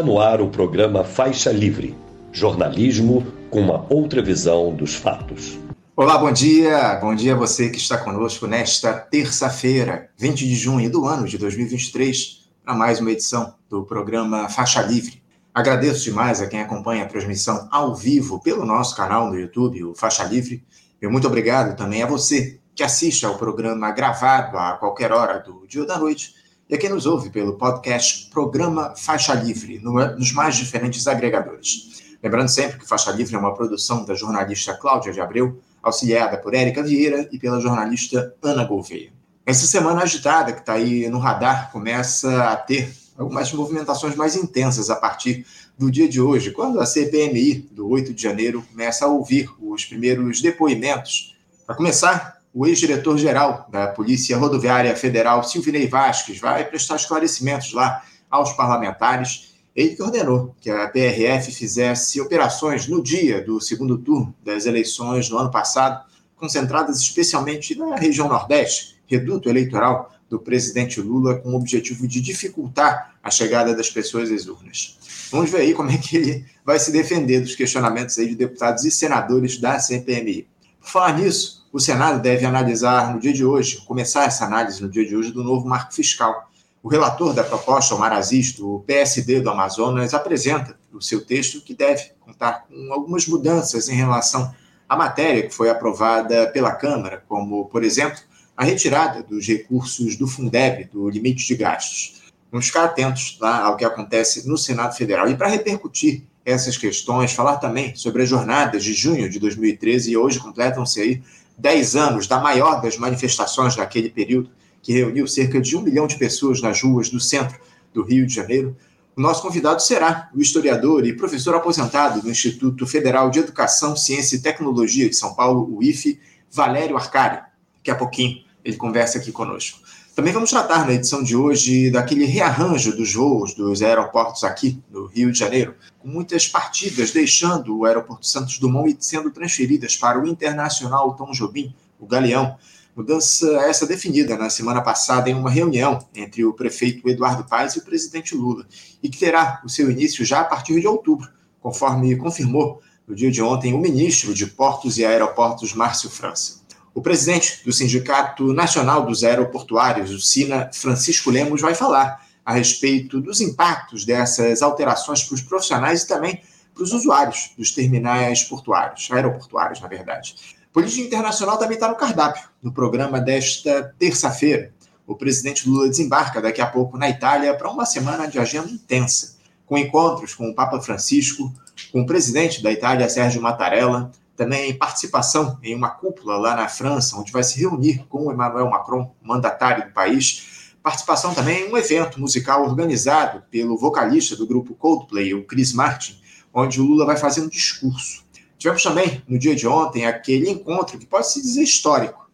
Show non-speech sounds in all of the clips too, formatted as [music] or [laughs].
Está no ar o programa Faixa Livre jornalismo com uma outra visão dos fatos. Olá, bom dia. Bom dia a você que está conosco nesta terça-feira, 20 de junho do ano de 2023, para mais uma edição do programa Faixa Livre. Agradeço demais a quem acompanha a transmissão ao vivo pelo nosso canal no YouTube, o Faixa Livre. E muito obrigado também a você que assiste ao programa gravado a qualquer hora do dia ou da noite e a quem nos ouve pelo podcast Programa Faixa Livre, no, nos mais diferentes agregadores. Lembrando sempre que Faixa Livre é uma produção da jornalista Cláudia de Abreu, auxiliada por Érica Vieira e pela jornalista Ana Gouveia. Essa semana agitada que está aí no radar começa a ter algumas movimentações mais intensas a partir do dia de hoje, quando a CPMI do 8 de janeiro começa a ouvir os primeiros depoimentos. Para começar, o ex-diretor-geral da Polícia Rodoviária Federal, Silvinei Vasques, vai prestar esclarecimentos lá aos parlamentares. Ele que ordenou que a PRF fizesse operações no dia do segundo turno das eleições no ano passado, concentradas especialmente na região Nordeste, reduto eleitoral do presidente Lula, com o objetivo de dificultar a chegada das pessoas às urnas. Vamos ver aí como é que ele vai se defender dos questionamentos aí de deputados e senadores da CPMI. Por falar nisso, o Senado deve analisar no dia de hoje, começar essa análise no dia de hoje do novo marco fiscal. O relator da proposta, Omar Aziz, do PSD do Amazonas, apresenta o seu texto que deve contar com algumas mudanças em relação à matéria que foi aprovada pela Câmara, como, por exemplo, a retirada dos recursos do Fundeb, do limite de gastos. Vamos ficar atentos lá ao que acontece no Senado Federal. E para repercutir essas questões, falar também sobre as jornadas de junho de 2013, e hoje completam-se aí 10 anos da maior das manifestações daquele período, que reuniu cerca de um milhão de pessoas nas ruas do centro do Rio de Janeiro, o nosso convidado será o historiador e professor aposentado do Instituto Federal de Educação, Ciência e Tecnologia de São Paulo, o IFE, Valério Arcari. Daqui a pouquinho ele conversa aqui conosco. Também vamos tratar na edição de hoje daquele rearranjo dos voos dos aeroportos aqui no Rio de Janeiro, com muitas partidas deixando o aeroporto Santos Dumont e sendo transferidas para o Internacional Tom Jobim, o Galeão. Mudança essa definida na semana passada em uma reunião entre o prefeito Eduardo Paes e o presidente Lula, e que terá o seu início já a partir de outubro, conforme confirmou no dia de ontem o ministro de Portos e Aeroportos, Márcio França. O presidente do Sindicato Nacional dos Aeroportuários, o SINA, Francisco Lemos, vai falar a respeito dos impactos dessas alterações para os profissionais e também para os usuários dos terminais portuários, aeroportuários, na verdade. Política internacional também está no cardápio, no programa desta terça-feira. O presidente Lula desembarca daqui a pouco na Itália para uma semana de agenda intensa, com encontros com o Papa Francisco, com o presidente da Itália, Sérgio Mattarella, também participação em uma cúpula lá na França, onde vai se reunir com o Emmanuel Macron, mandatário do país. Participação também em um evento musical organizado pelo vocalista do grupo Coldplay, o Chris Martin, onde o Lula vai fazer um discurso. Tivemos também, no dia de ontem, aquele encontro que pode se dizer histórico,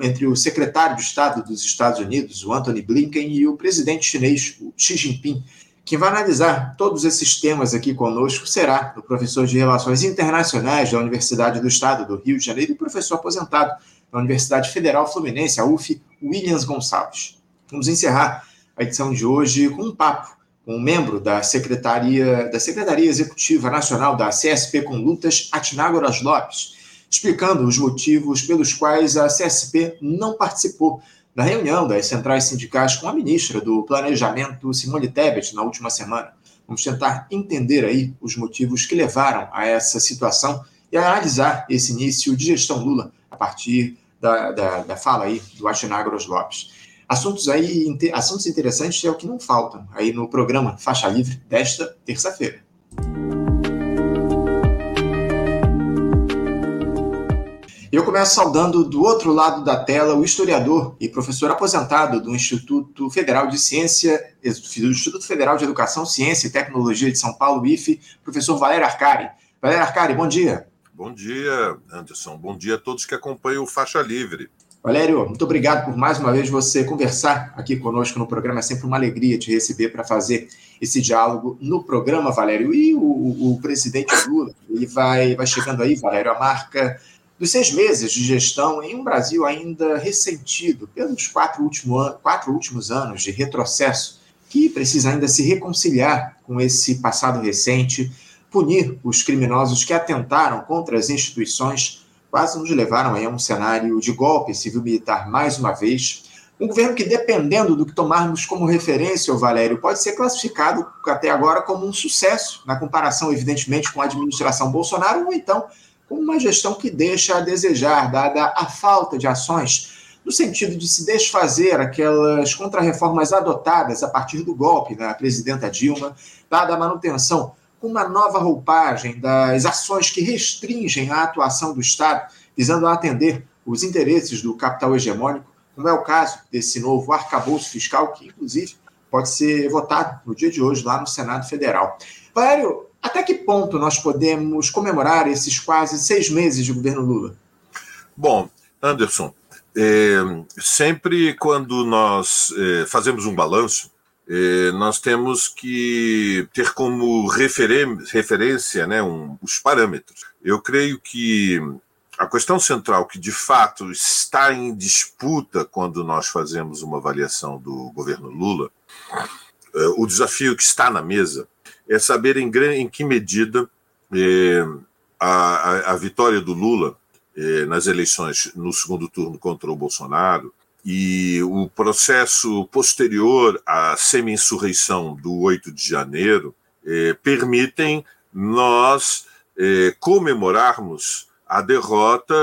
entre o secretário de Estado dos Estados Unidos, o Anthony Blinken, e o presidente chinês, o Xi Jinping, quem vai analisar todos esses temas aqui conosco será o professor de Relações Internacionais da Universidade do Estado do Rio de Janeiro e professor aposentado da Universidade Federal Fluminense, a UF, Williams Gonçalves. Vamos encerrar a edição de hoje com um papo com um membro da Secretaria, da Secretaria Executiva Nacional da CSP com Lutas, Atinagoras Lopes, explicando os motivos pelos quais a CSP não participou na reunião das centrais sindicais com a ministra do Planejamento, Simone Tebet, na última semana. Vamos tentar entender aí os motivos que levaram a essa situação e analisar esse início de gestão Lula a partir da, da, da fala aí do Atinagros Lopes. Assuntos aí, assuntos interessantes é o que não faltam aí no programa Faixa Livre desta terça-feira. Eu começo saudando do outro lado da tela o historiador e professor aposentado do Instituto Federal de Ciência, do Instituto Federal de Educação, Ciência e Tecnologia de São Paulo, IFE, professor Valério Arcari. Valério Arcari, bom dia. Bom dia, Anderson. Bom dia a todos que acompanham o Faixa Livre. Valério, muito obrigado por mais uma vez você conversar aqui conosco no programa. É sempre uma alegria te receber para fazer esse diálogo no programa, Valério. E o, o, presidente Lula, ele vai, vai chegando aí, Valério, a marca dos seis meses de gestão em um Brasil ainda ressentido pelos quatro, último an quatro últimos anos de retrocesso que precisa ainda se reconciliar com esse passado recente, punir os criminosos que atentaram contra as instituições, quase nos levaram a um cenário de golpe civil-militar mais uma vez. Um governo que, dependendo do que tomarmos como referência, o Valério, pode ser classificado até agora como um sucesso, na comparação, evidentemente, com a administração Bolsonaro, ou então como uma gestão que deixa a desejar, dada a falta de ações no sentido de se desfazer aquelas contrarreformas adotadas a partir do golpe da presidenta Dilma, dada a manutenção com uma nova roupagem das ações que restringem a atuação do Estado, visando atender os interesses do capital hegemônico, como é o caso desse novo arcabouço fiscal, que inclusive pode ser votado no dia de hoje lá no Senado Federal. Valério, até que ponto nós podemos comemorar esses quase seis meses de governo Lula? Bom, Anderson, é, sempre quando nós é, fazemos um balanço, é, nós temos que ter como referência né, um, os parâmetros. Eu creio que a questão central que de fato está em disputa quando nós fazemos uma avaliação do governo Lula, é, o desafio que está na mesa é saber em, em que medida é, a, a, vitória do Lula eh, nas eleições no segundo turno contra o Bolsonaro e o processo posterior à semi-insurreição do 8 de janeiro eh, permitem nós comemorarmos a derrota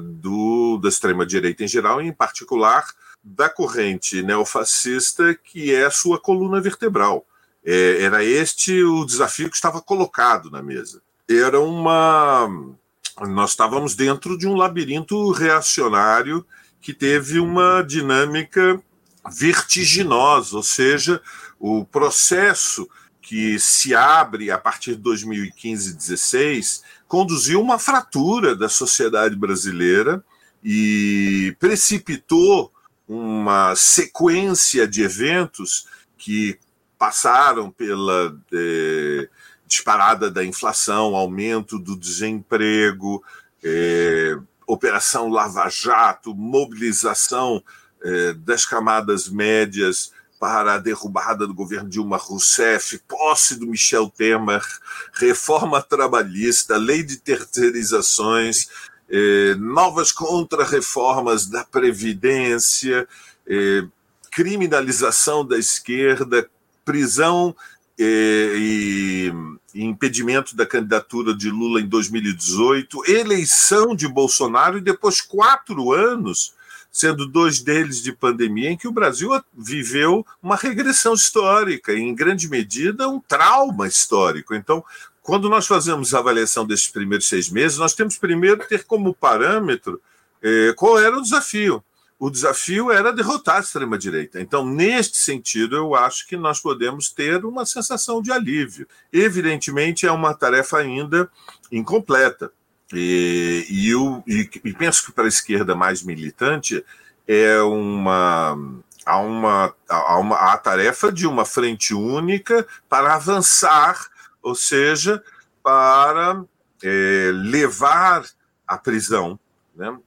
do, da extrema-direita em geral, e em particular da corrente neofascista, que é a sua coluna vertebral. É, era este o desafio que estava colocado na mesa. Era uma nós estávamos dentro de um labirinto reacionário que teve uma dinâmica vertiginosa, ou seja, o processo que se abre a partir de 2015 e 2016 conduziu uma fratura da sociedade brasileira e precipitou uma sequência de eventos que passaram pela eh, disparada da inflação, aumento do desemprego, é, Operação Lava Jato, mobilização é, das camadas médias para a derrubada do governo Dilma Rousseff, posse do Michel Temer, reforma trabalhista, lei de terceirizações, novas contrarreformas da Previdência, criminalização da esquerda, prisão é, e, impedimento da candidatura de Lula em 2018, eleição de Bolsonaro e depois quatro anos, sendo dois deles de pandemia, em que o Brasil viveu uma regressão histórica, em grande medida um trauma histórico. Então, quando nós fazemos a avaliação desses primeiros seis meses, nós temos primeiro ter como parâmetro é, qual era o desafio o desafio era derrotar a extrema-direita. Então, neste sentido, eu acho que nós podemos ter uma sensação de alívio. Evidentemente, é uma tarefa ainda incompleta. E, e, eu, e, e penso que para a esquerda mais militante é uma há uma, há uma há a tarefa de uma frente única para avançar, ou seja, para é, levar à prisão né,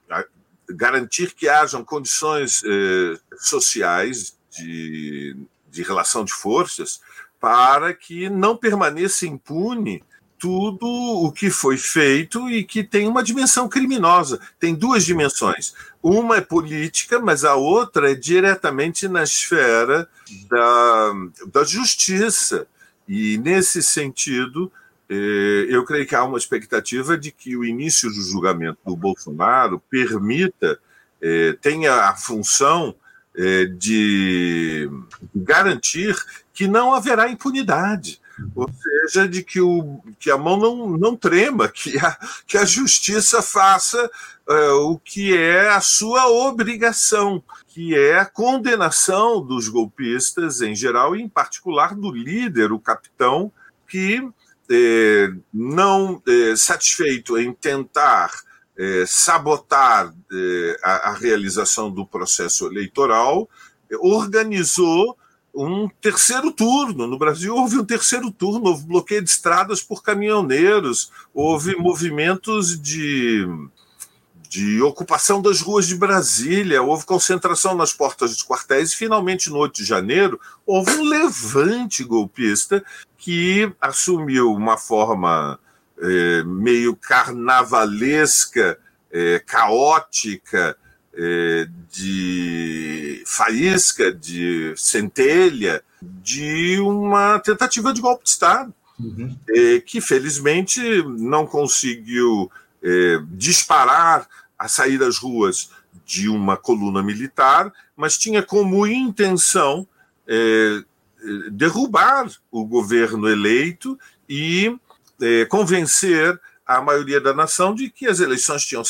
garantir que hajam condições eh, sociais de, de relação de forças para que não permaneça impune tudo o que foi feito e que tem uma dimensão criminosa. Tem duas dimensões. Uma é política, mas a outra é diretamente na esfera da, da justiça. E, nesse sentido, eu creio que há uma expectativa de que o início do julgamento do Bolsonaro permita, é, tenha a função é, de garantir que não haverá impunidade. Ou seja, de que, o, que a mão não, não trema, que a, que a justiça faça uh, o que é a sua obrigação, que é a condenação dos golpistas em geral, e em particular do líder, o capitão, que é, não é, satisfeito em tentar é, sabotar a, a, realização do processo eleitoral, organizou um terceiro turno. No Brasil houve um terceiro turno, houve bloqueio de estradas por caminhoneiros, houve movimentos de, de ocupação das ruas de Brasília, houve concentração nas portas dos quartéis e, finalmente, no 8 de janeiro, houve um levante golpista que assumiu uma forma é, meio carnavalesca, é, caótica, é, de faísca, de centelha, de uma tentativa de golpe de Estado, uhum. Que felizmente não conseguiu disparar a sair das ruas de uma coluna militar, mas tinha como intenção derrubar o governo eleito e é, convencer a maioria da nação de que as eleições tinham,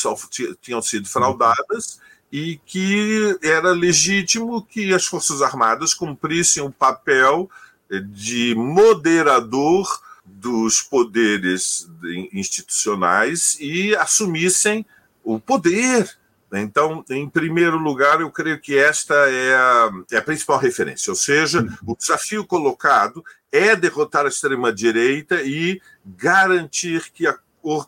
tinham sido fraudadas e que era legítimo que as Forças Armadas cumprissem o papel de moderador dos poderes institucionais e assumissem o poder. Então, em primeiro lugar, eu creio que esta é a, é a principal referência, ou seja, o desafio colocado é derrotar a extrema-direita e garantir que a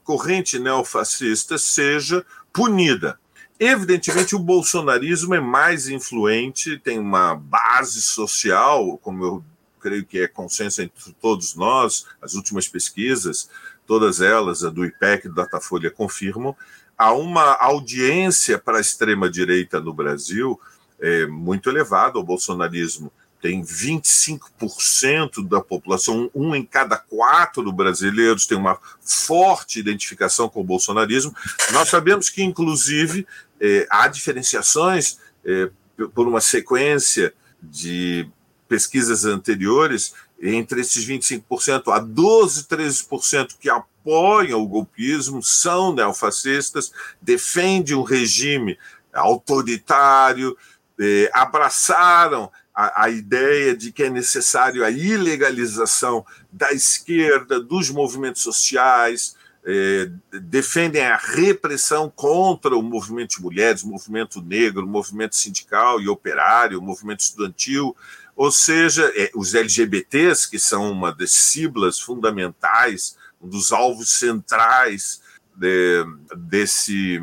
corrente neofascista seja punida. Evidentemente, o bolsonarismo é mais influente, tem uma base social, como eu creio que é consenso entre todos nós, as últimas pesquisas, todas elas, a do IPEC e do Datafolha, confirmam, há uma audiência para a extrema-direita no Brasil é, muito elevada. O bolsonarismo tem 25% da população, um em cada quatro brasileiros tem uma forte identificação com o bolsonarismo. Nós sabemos que, inclusive, é, há diferenciações é, por uma sequência de pesquisas anteriores entre esses 25% a 12, 13% que apoiam o golpismo são neofascistas, defendem um regime autoritário, é, abraçaram a, a, ideia de que é necessário a ilegalização da esquerda, dos movimentos sociais, é, defendem a repressão contra o movimento de mulheres, o movimento negro, o movimento sindical e operário, o movimento estudantil, ou seja, é, os LGBTs, que são uma das siglas fundamentais, um dos alvos centrais de, desse,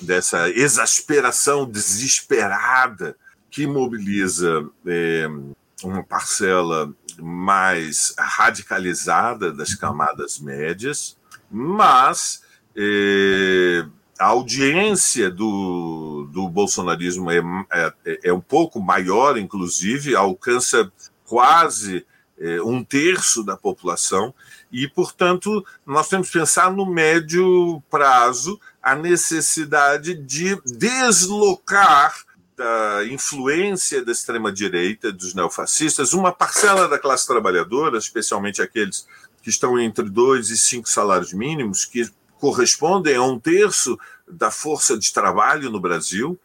dessa exasperação desesperada que mobiliza é, uma parcela mais radicalizada das camadas médias, mas é, a audiência do, do bolsonarismo é, é, é, um pouco maior, inclusive, alcança quase é, um terço da população, e, portanto, nós temos que pensar no médio prazo a necessidade de deslocar da influência da extrema-direita, dos neofascistas, uma parcela da classe trabalhadora, especialmente aqueles que estão entre dois e cinco salários mínimos, que correspondem a um terço da força de trabalho no Brasil,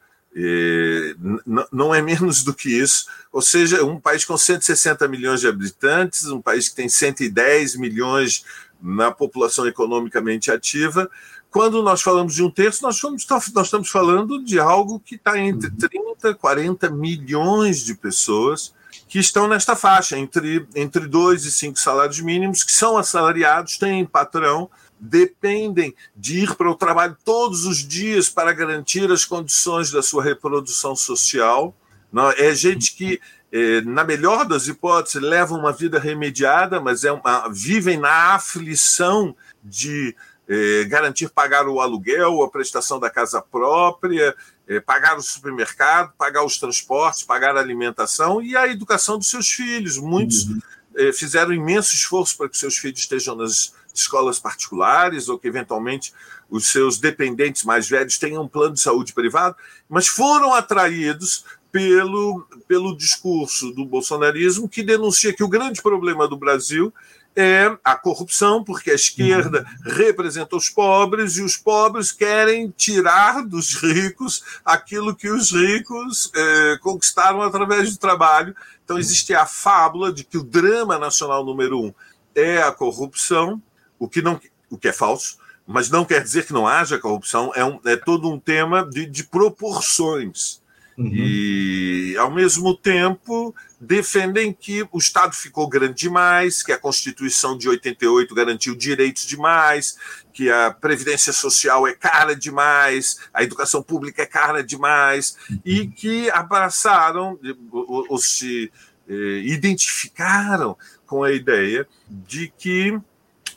não é menos do que isso. Ou seja, um país com 160 milhões de habitantes, um país que tem 110 milhões na população economicamente ativa. Quando nós falamos de um terço, nós, nós estamos falando de algo que está entre 30 e 40 milhões de pessoas que estão nesta faixa, entre, entre dois e cinco salários mínimos, que são assalariados, têm patrão, dependem de ir para o trabalho todos os dias para garantir as condições da sua reprodução social. Não, é gente que, é, na melhor das hipóteses, leva uma vida remediada, mas é uma, vivem na aflição de é, garantir pagar o aluguel, a prestação da casa própria, é, pagar o supermercado, pagar os transportes, pagar a alimentação e a educação dos seus filhos. Muitos uhum. é, fizeram imenso esforço para que seus filhos estejam nas escolas particulares ou que, eventualmente, os seus dependentes mais velhos tenham um plano de saúde privado, mas foram atraídos pelo, pelo discurso do bolsonarismo que denuncia que o grande problema do Brasil é a corrupção, porque a esquerda uhum. representa os pobres e os pobres querem tirar dos ricos aquilo que os ricos é, conquistaram através do trabalho. Então, existe a fábula de que o drama nacional número um é a corrupção, o que, não, o que é falso, mas não quer dizer que não haja corrupção, é, um, é todo um tema de, de proporções. Uhum. E, ao mesmo tempo, defendem que o Estado ficou grande demais, que a Constituição de 88 garantiu direitos demais, que a Previdência Social é cara demais, a educação pública é cara demais, uhum. e que abraçaram ou, se eh, identificaram com a ideia de que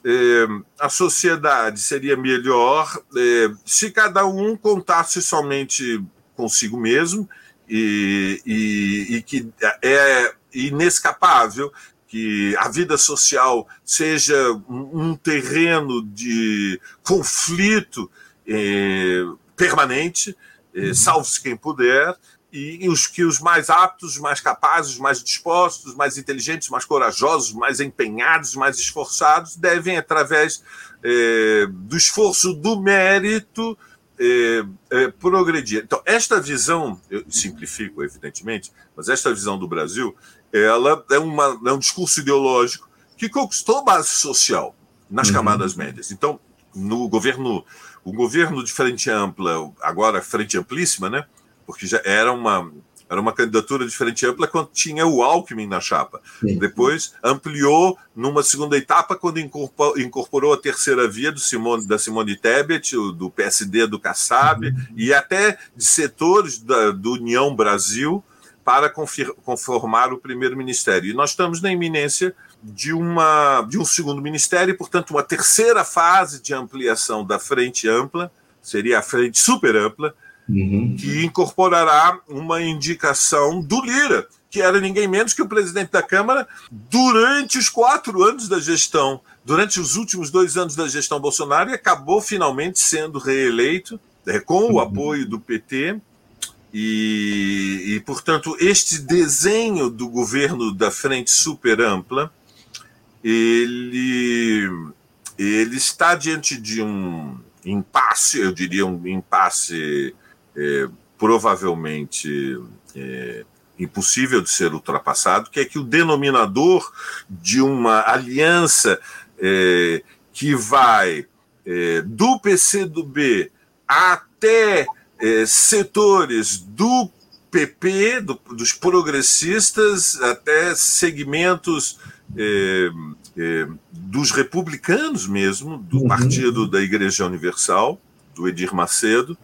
eh, a sociedade seria melhor eh, se cada um contasse somente consigo mesmo e, e, e que é inescapável que a vida social seja um, terreno de conflito eh, permanente, eh, uhum. salve-se quem puder, e, e, os que os mais aptos, mais capazes, mais dispostos, mais inteligentes, mais corajosos, mais empenhados, mais esforçados, devem, através eh, do esforço do mérito, é, é, progredir. Então, esta visão, eu simplifico, evidentemente, mas esta visão do Brasil, ela é, uma, é um discurso ideológico que conquistou base social nas uhum. camadas médias. Então, no governo, o governo de frente ampla, agora frente amplíssima, né? Porque já era uma era uma candidatura de frente ampla quando tinha o Alckmin na chapa. Sim. Depois ampliou numa segunda etapa quando incorporou a terceira via do Simone, da Simone Tebet, do PSD do Kassab, uhum. e até de setores da, do União Brasil para conformar o primeiro ministério. E nós estamos na iminência de, uma, de um segundo ministério, e, portanto, uma terceira fase de ampliação da frente ampla, seria a frente super ampla, uhum. que incorporará uma indicação do Lira, que era ninguém menos que o presidente da Câmara durante os quatro anos da gestão, durante os últimos dois anos da gestão Bolsonaro, e acabou finalmente sendo reeleito é, com o uhum. apoio do PT. E, e, portanto, este desenho do governo da frente super ampla, ele, ele está diante de um impasse, eu diria um impasse é, provavelmente é, impossível de ser ultrapassado, que é que o denominador de uma aliança é, que vai é, do PCdoB até é, setores do PP, do, dos progressistas, até segmentos é, dos republicanos mesmo, do uhum. Partido da Igreja Universal, do Edir Macedo,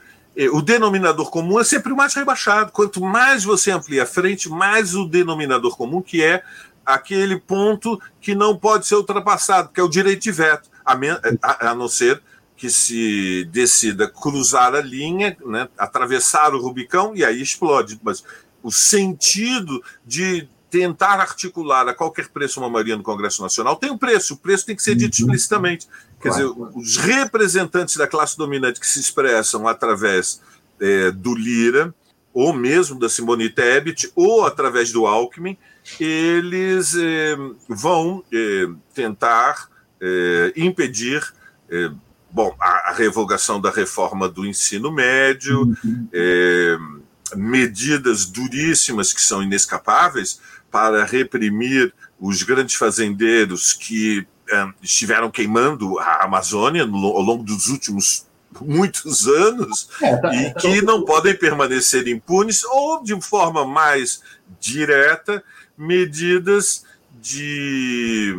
o denominador comum é sempre o mais rebaixado. Quanto mais você amplia a frente, mais o denominador comum, que é aquele ponto que não pode ser ultrapassado, que é o direito de veto, a, a, a não ser que se decida cruzar a linha, né, atravessar o Rubicão e aí explode. Mas o sentido de tentar articular a qualquer preço uma maioria no Congresso Nacional tem um preço, o preço tem que ser dito uhum. explicitamente. Quer claro. dizer, os representantes da classe dominante que se expressam através é, do Lira, ou mesmo da Simone Tebet, ou através do Alckmin, eles é, vão é, tentar é, impedir é, bom, a, a, revogação da reforma do ensino médio, uhum. É, medidas duríssimas que são inescapáveis para reprimir os grandes fazendeiros que é, estiveram queimando a Amazônia ao longo dos últimos muitos anos é, tá, e que não podem permanecer impunes ou de forma mais direta medidas de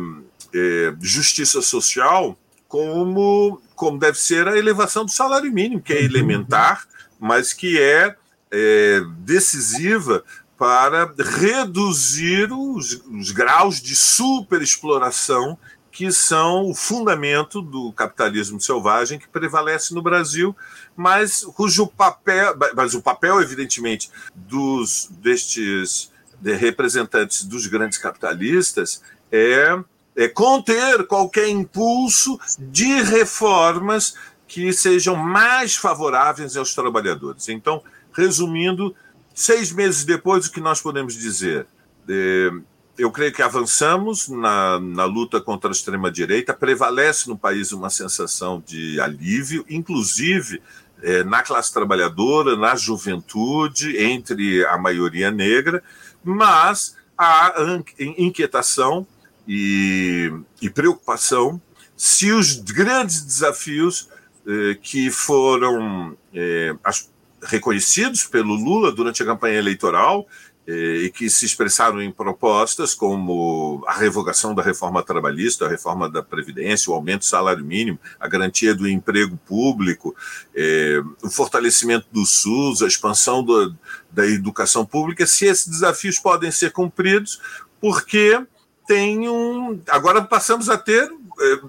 é, justiça social como como deve ser a elevação do salário mínimo que é uhum. elementar mas que é, é decisiva para reduzir os, os graus de superexploração que são o fundamento do capitalismo selvagem que prevalece no Brasil, mas cujo papel, mas o papel evidentemente dos destes de representantes dos grandes capitalistas é, é conter qualquer impulso de reformas que sejam mais favoráveis aos trabalhadores. Então, resumindo, Seis meses depois, o que nós podemos dizer? É, eu creio que avançamos na, na luta contra a extrema-direita, prevalece no país uma sensação de alívio, inclusive é, na classe trabalhadora, na juventude, entre a maioria negra, mas há inquietação e, e preocupação se os grandes desafios eh, que foram eh, as reconhecidos pelo Lula durante a campanha eleitoral eh, e que se expressaram em propostas como a revogação da reforma trabalhista, a reforma da Previdência, o aumento do salário mínimo, a garantia do emprego público, eh, o fortalecimento do SUS, a expansão do, da educação pública, se esses desafios podem ser cumpridos, porque tem um. Agora passamos a ter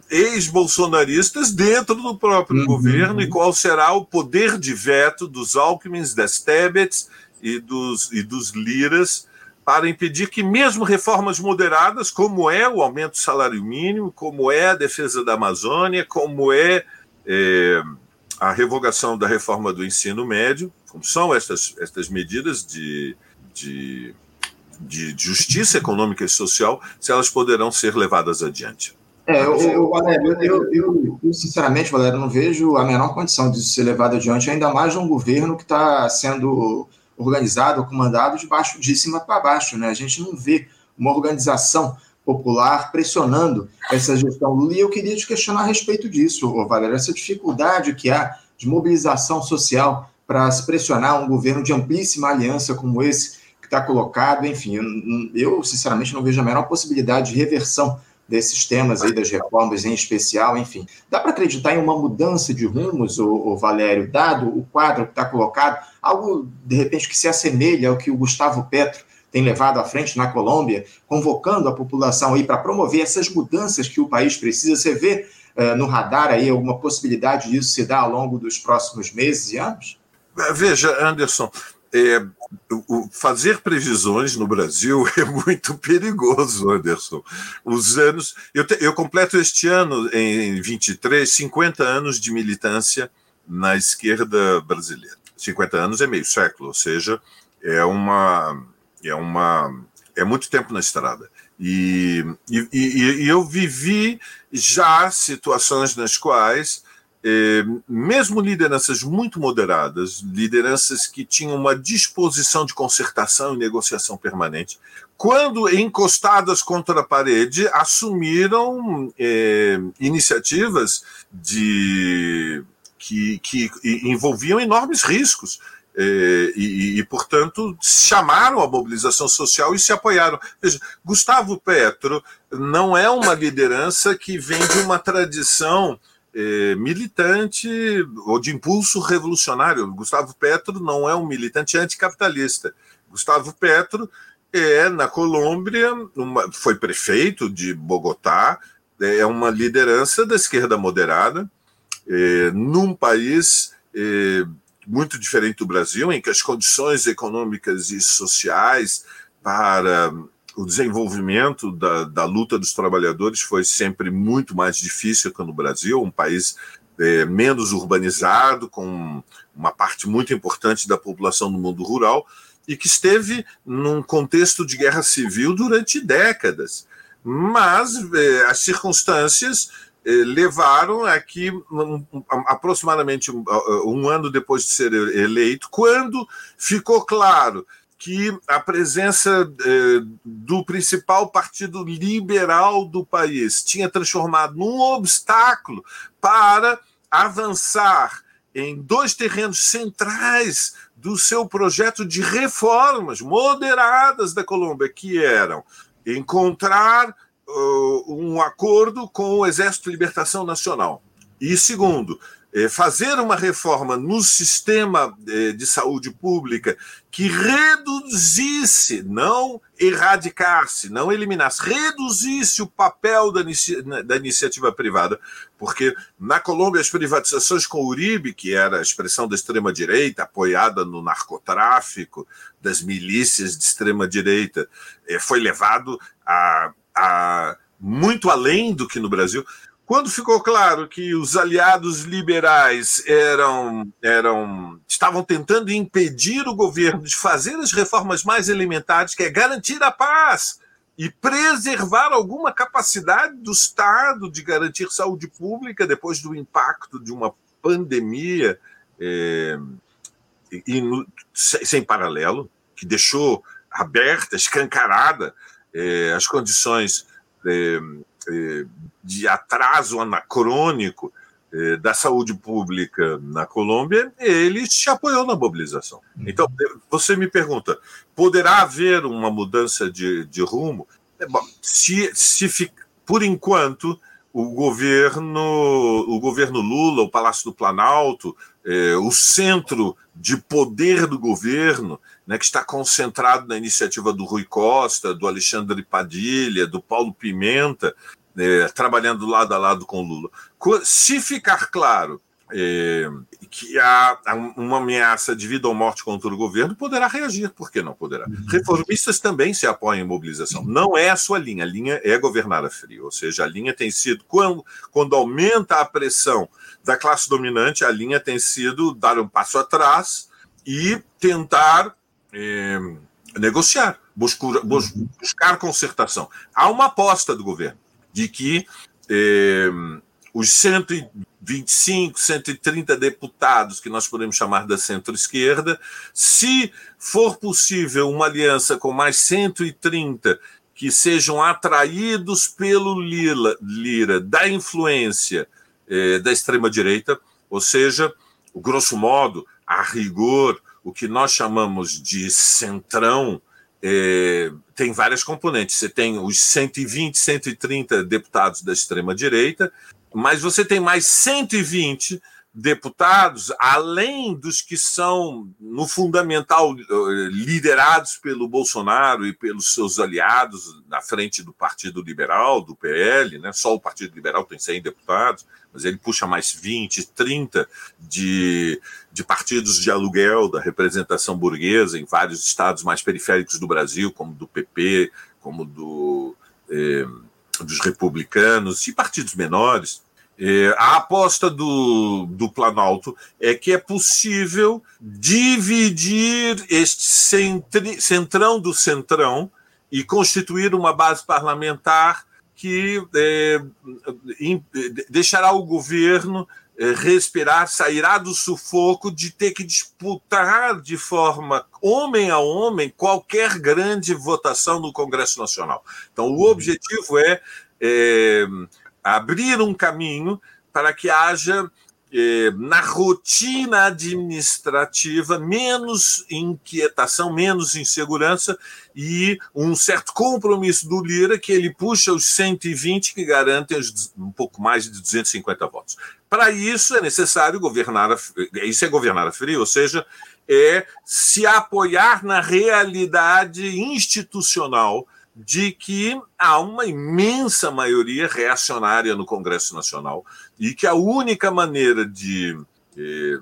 ex-bolsonaristas dentro do próprio uhum. governo e qual será o poder de veto dos Alckmin, das Tebets e dos, e dos liras para impedir que, mesmo reformas moderadas, como é o aumento do salário mínimo, como é a defesa da Amazônia, como é, é a revogação da reforma do ensino médio, como são estas, estas medidas de, de, de justiça econômica e social, se elas poderão ser levadas adiante. É, eu, eu, eu, eu, eu, sinceramente, Valério, não vejo a menor condição de ser levado adiante, ainda mais um governo que está sendo organizado, comandado de baixo de cima para baixo, né? A gente não vê uma organização popular pressionando essa gestão Lula. E eu queria te questionar a respeito disso, Valério, essa dificuldade que há de mobilização social para se pressionar um governo de amplíssima aliança como esse que está colocado. Enfim, eu, eu, sinceramente não vejo a menor possibilidade de reversão desses temas aí das reformas em especial, enfim. Dá para acreditar em uma mudança de rumos, o, Valério, dado o quadro que está colocado, algo de repente que se assemelha ao que o Gustavo Petro tem levado à frente na Colômbia, convocando a população aí para promover essas mudanças que o país precisa. Você vê uh, no radar aí alguma possibilidade disso se dar ao longo dos próximos meses e anos? Veja, Anderson, é, o, fazer previsões no Brasil [laughs] é muito perigoso, Anderson. Os anos. Eu, te, eu completo este ano, em 23, 50 anos de militância na esquerda brasileira. 50 anos é meio século, ou seja, é uma. É uma. É muito tempo na estrada. E, e, e, eu vivi já situações nas quais é, mesmo lideranças muito moderadas, lideranças que tinham uma disposição de concertação e negociação permanente, quando encostadas contra a parede, assumiram é, iniciativas de que, que envolviam enormes riscos. É, e, e, portanto, chamaram a mobilização social e se apoiaram. Veja, Gustavo Petro não é uma liderança que vem de uma tradição é, militante ou de impulso revolucionário. Gustavo Petro não é um militante anticapitalista. Gustavo Petro é, na Colômbia, uma, foi prefeito de Bogotá, é uma liderança da esquerda moderada, é, num país é, muito diferente do Brasil, em que as condições econômicas e sociais para o desenvolvimento da, da luta dos trabalhadores foi sempre muito mais difícil que no Brasil, um país é, menos urbanizado, com uma parte muito importante da população no mundo rural, e que esteve num contexto de guerra civil durante décadas. Mas é, as circunstâncias é, levaram a que, um, aproximadamente um, um ano depois de ser eleito, quando ficou claro que a presença eh, do principal partido liberal do país tinha transformado num obstáculo para avançar em dois terrenos centrais do seu projeto de reformas moderadas da Colômbia, que eram encontrar uh, um acordo com o Exército de Libertação Nacional. E segundo, fazer uma reforma no sistema é, de saúde pública que reduzisse, não erradicasse, não eliminasse, reduzisse o papel da, da iniciativa privada, porque na Colômbia as privatizações com Uribe, que era a expressão da extrema-direita, apoiada no narcotráfico, das milícias de extrema-direita, é, foi levado a, a muito além do que no Brasil. Quando ficou claro que os aliados liberais eram, eram estavam tentando impedir o governo de fazer as reformas mais elementares, que é garantir a paz e preservar alguma capacidade do Estado de garantir saúde pública depois do impacto de uma pandemia é, no, sem paralelo, que deixou aberta, escancarada é, as condições é de atraso anacrônico eh, da saúde pública na Colômbia, ele se apoiou na mobilização. Então, você me pergunta, poderá haver uma mudança de, de rumo? É, bom, se, se por enquanto o governo, o governo Lula, o Palácio do Planalto, eh, o centro de poder do governo, né, que está concentrado na iniciativa do Rui Costa, do Alexandre Padilha, do Paulo Pimenta, eh, trabalhando lado a lado com Lula. Se ficar claro é, que há uma ameaça de vida ou morte contra o governo, poderá reagir. Por que não poderá? Uhum. Reformistas também se apoiam em mobilização. Não é a sua linha. A linha é governar a frio. Ou seja, a linha tem sido, quando, quando aumenta a pressão da classe dominante, a linha tem sido dar um passo atrás e tentar é, negociar, buscar, uhum. buscar concertação. Há uma aposta do governo de que. É, os 125, 130 deputados que nós podemos chamar da centro-esquerda, se for possível uma aliança com mais 130 que sejam atraídos pelo Lira, Lira da influência eh, da extrema-direita, ou seja, grosso modo, a rigor, o que nós chamamos de centrão, é, tem várias componentes. Você tem os 120, 130 deputados da extrema-direita, mas você tem mais 120 deputados, além dos que são, no fundamental, liderados pelo Bolsonaro e pelos seus aliados na frente do Partido Liberal, do PL, né? só o Partido Liberal tem 100 deputados, mas ele puxa mais 20, 30 de, de partidos de aluguel da representação burguesa em vários estados mais periféricos do Brasil, como do PP, como do. Eh, dos republicanos e partidos menores, é, a aposta do, do Planalto é que é possível dividir este centri, centrão do centrão e constituir uma base parlamentar que é, in, deixará o governo é, respirar, sairá do sufoco de ter que disputar de forma homem a homem qualquer grande votação no Congresso Nacional. Então, o objetivo é, é abrir um caminho para que haja eh, na rotina administrativa menos inquietação, menos insegurança e um certo compromisso do Lira que ele puxa os 120 que garantem um pouco mais de 250 votos. Para isso é necessário governar, a, isso é governar a frio, ou seja, é se apoiar na realidade institucional de que há uma imensa maioria reacionária no Congresso Nacional e que a única maneira de, eh,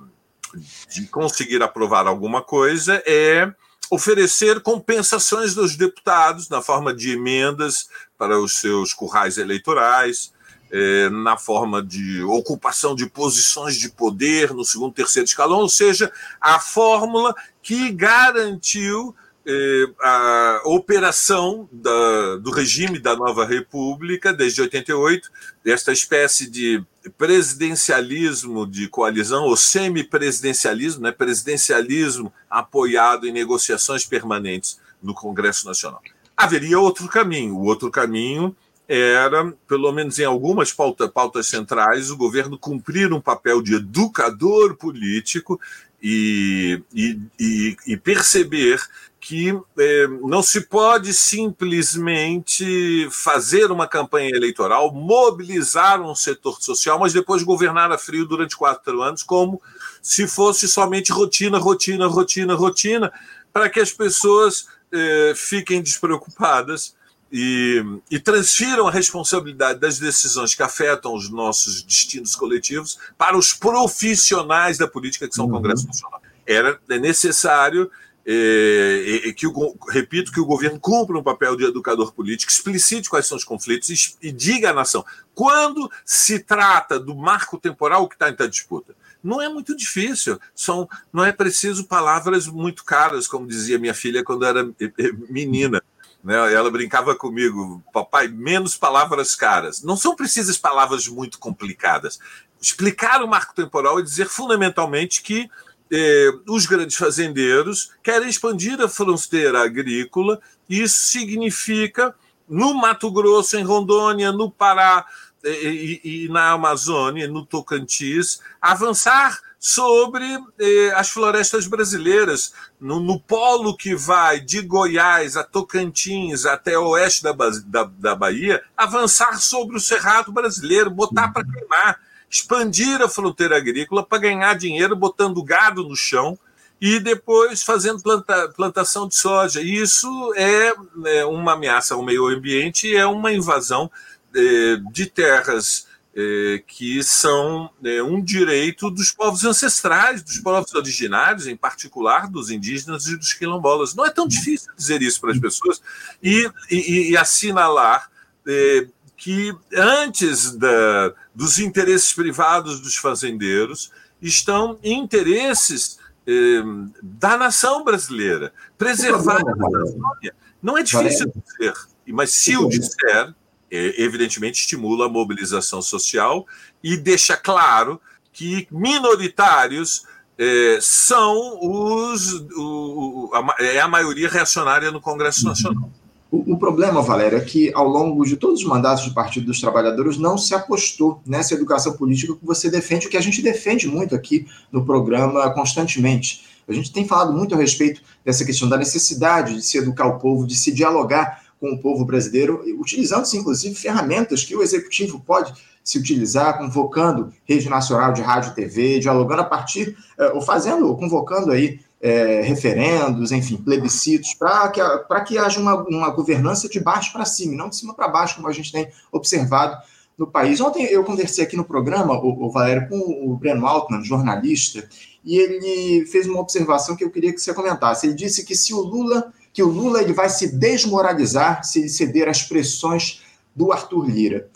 de conseguir aprovar alguma coisa é oferecer compensações dos deputados na forma de emendas para os seus currais eleitorais, eh, na forma de ocupação de posições de poder no segundo, terceiro escalão, ou seja, a fórmula que garantiu eh, a operação da, do regime da nova república desde 88, esta espécie de presidencialismo de coalizão, ou semipresidencialismo, né, presidencialismo apoiado em negociações permanentes no Congresso Nacional. Haveria outro caminho. O outro caminho era, pelo menos em algumas pauta, pautas centrais, o governo cumprir um papel de educador político e, e, e, e perceber que é, não se pode simplesmente fazer uma campanha eleitoral, mobilizar um setor social, mas depois governar a frio durante quatro anos, como se fosse somente rotina, rotina, rotina, rotina, para que as pessoas é, fiquem despreocupadas e, e, transfiram a responsabilidade das decisões que afetam os nossos destinos coletivos para os profissionais da política, que são o Congresso uhum. Nacional. Era necessário é, é, que o, repito que o governo cumpra um papel de educador político, explicite quais são os conflitos e, e diga à nação quando se trata do marco temporal que está em disputa. Não é muito difícil, são, não é preciso palavras muito caras, como dizia minha filha quando era é, é, menina. Né? Ela brincava comigo, papai, menos palavras caras. Não são precisas palavras muito complicadas. Explicar o marco temporal e dizer fundamentalmente que eh, os grandes fazendeiros querem expandir a fronteira agrícola, e isso significa no Mato Grosso, em Rondônia, no Pará, e, e na Amazônia, no Tocantins, avançar sobre eh, as florestas brasileiras, no, no, polo que vai de Goiás a Tocantins até o oeste da, da, da Bahia, avançar sobre o cerrado brasileiro, botar para queimar, expandir a fronteira agrícola para ganhar dinheiro botando gado no chão e depois fazendo planta, plantação de soja. Isso é, é uma ameaça ao meio ambiente, é uma invasão eh, de terras é, que são é, um direito dos povos ancestrais, dos povos originários, em particular dos indígenas e dos quilombolas. Não é tão difícil dizer isso para as pessoas e, e, e assinalar é, que antes da, dos interesses privados dos fazendeiros estão interesses é, da nação brasileira, preservar a Amazônia. Não é difícil dizer, mas se o disser, é, evidentemente estimula a mobilização social e deixa claro que minoritários é, são os o, a, é a maioria reacionária no Congresso uhum. O, o, problema, Valéria, é que ao longo de todos os mandatos do Partido dos Trabalhadores não se apostou nessa educação política que você defende, o que a gente defende muito aqui no programa constantemente. A gente tem falado muito a respeito dessa questão da necessidade de se educar o povo, de se dialogar com o povo brasileiro, utilizando-se, inclusive, ferramentas que o executivo pode se utilizar, convocando rede nacional de rádio e TV, dialogando a partir, eh, ou fazendo, convocando aí é, referendos, enfim, plebiscitos, para que, que haja uma, uma governança de baixo para cima, não de cima para baixo, como a gente tem observado no país. Ontem eu conversei aqui no programa, o, o Valério, com o Breno Altman, jornalista, e ele fez uma observação que eu queria que você comentasse. Ele disse que se o Lula que o Lula ele vai se desmoralizar se ele ceder às pressões do Arthur Lira.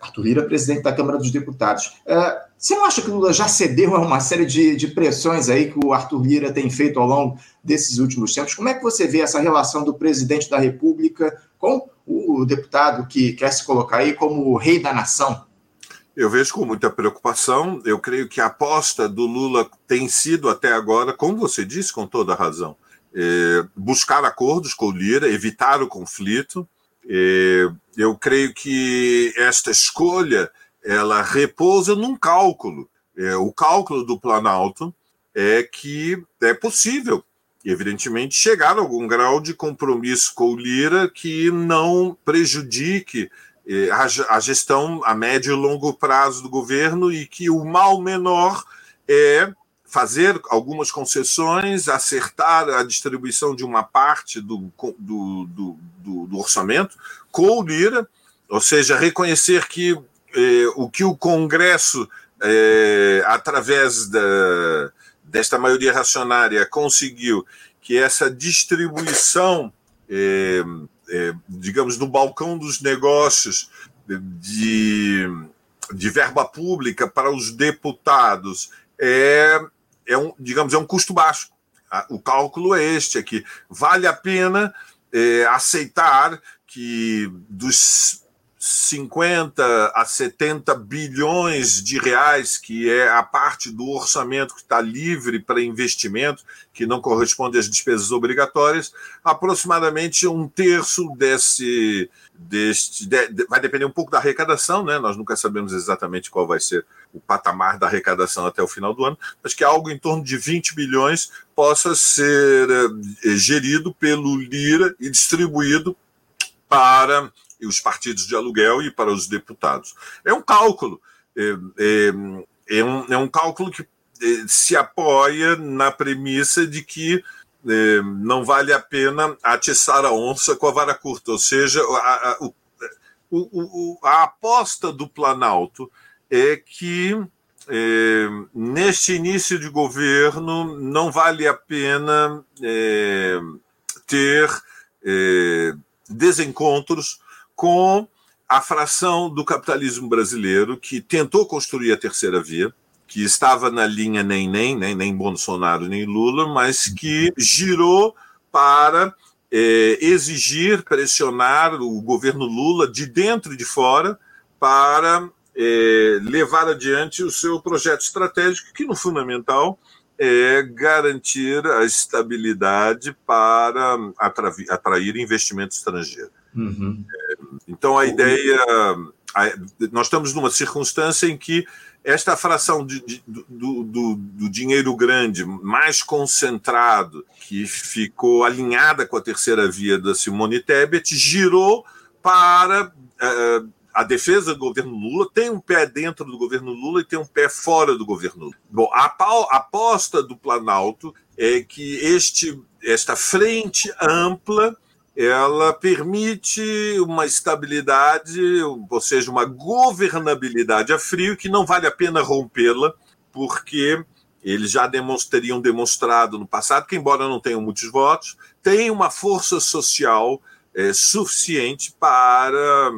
Arthur Lira, presidente da Câmara dos Deputados. É, você não acha que o Lula já cedeu a uma série de, de pressões aí que o Arthur Lira tem feito ao longo desses últimos tempos? Como é que você vê essa relação do presidente da República com o deputado que quer se colocar aí como o rei da nação? Eu vejo com muita preocupação. Eu creio que a aposta do Lula tem sido até agora, como você disse, com toda razão, é, buscar acordos com o Lira, evitar o conflito. É, eu creio que esta escolha ela repousa num cálculo. É, o cálculo do Planalto é que é possível, evidentemente, chegar a algum grau de compromisso com o Lira que não prejudique é, a, a gestão a médio e longo prazo do governo e que o mal menor é fazer algumas concessões, acertar a distribuição de uma parte do, do, do, do, do orçamento com o Lira, ou seja, reconhecer que eh, o que o Congresso, eh, através da, desta maioria racionária, conseguiu, que essa distribuição, eh, eh digamos, no balcão dos negócios de, de verba pública para os deputados é é um, digamos, é um custo baixo. O cálculo é este aqui. Vale a pena é, aceitar que dos 50 a 70 bilhões de reais, que é a parte do orçamento que está livre para investimento, que não corresponde às despesas obrigatórias, aproximadamente um terço desse. deste de, vai depender um pouco da arrecadação, né? nós nunca sabemos exatamente qual vai ser o patamar da arrecadação até o final do ano, mas que algo em torno de 20 bilhões possa ser eh, gerido pelo Lira e distribuído para os partidos de aluguel e para os deputados. É um cálculo, é, é, é, um, é um cálculo que é, se apoia na premissa de que é, não vale a pena atiçar a onça com a vara curta, ou seja, a, a, o, o, a aposta do Planalto é que é, neste início de governo não vale a pena é, ter é, desencontros com a fração do capitalismo brasileiro que tentou construir a terceira via, que estava na linha nem nem, nem, nem Bolsonaro nem Lula, mas que girou para é, exigir, pressionar o governo Lula de dentro e de fora para é, levar adiante o seu projeto estratégico, que no fundamental é garantir a estabilidade para atrair investimento estrangeiro. Uhum. É, então, a ideia, nós estamos numa circunstância em que esta fração de, de, do, do, do, dinheiro grande mais concentrado, que ficou alinhada com a terceira via da Simone Tebet, girou para uh, a defesa do governo Lula, tem um pé dentro do governo Lula e tem um pé fora do governo Lula. Bom, a, a aposta do Planalto é que este, esta frente ampla ela permite uma estabilidade, ou seja, uma governabilidade a frio que não vale a pena rompê-la, porque eles já teriam demonstrado no passado que, embora não tenham muitos votos, tem uma força social é, suficiente para,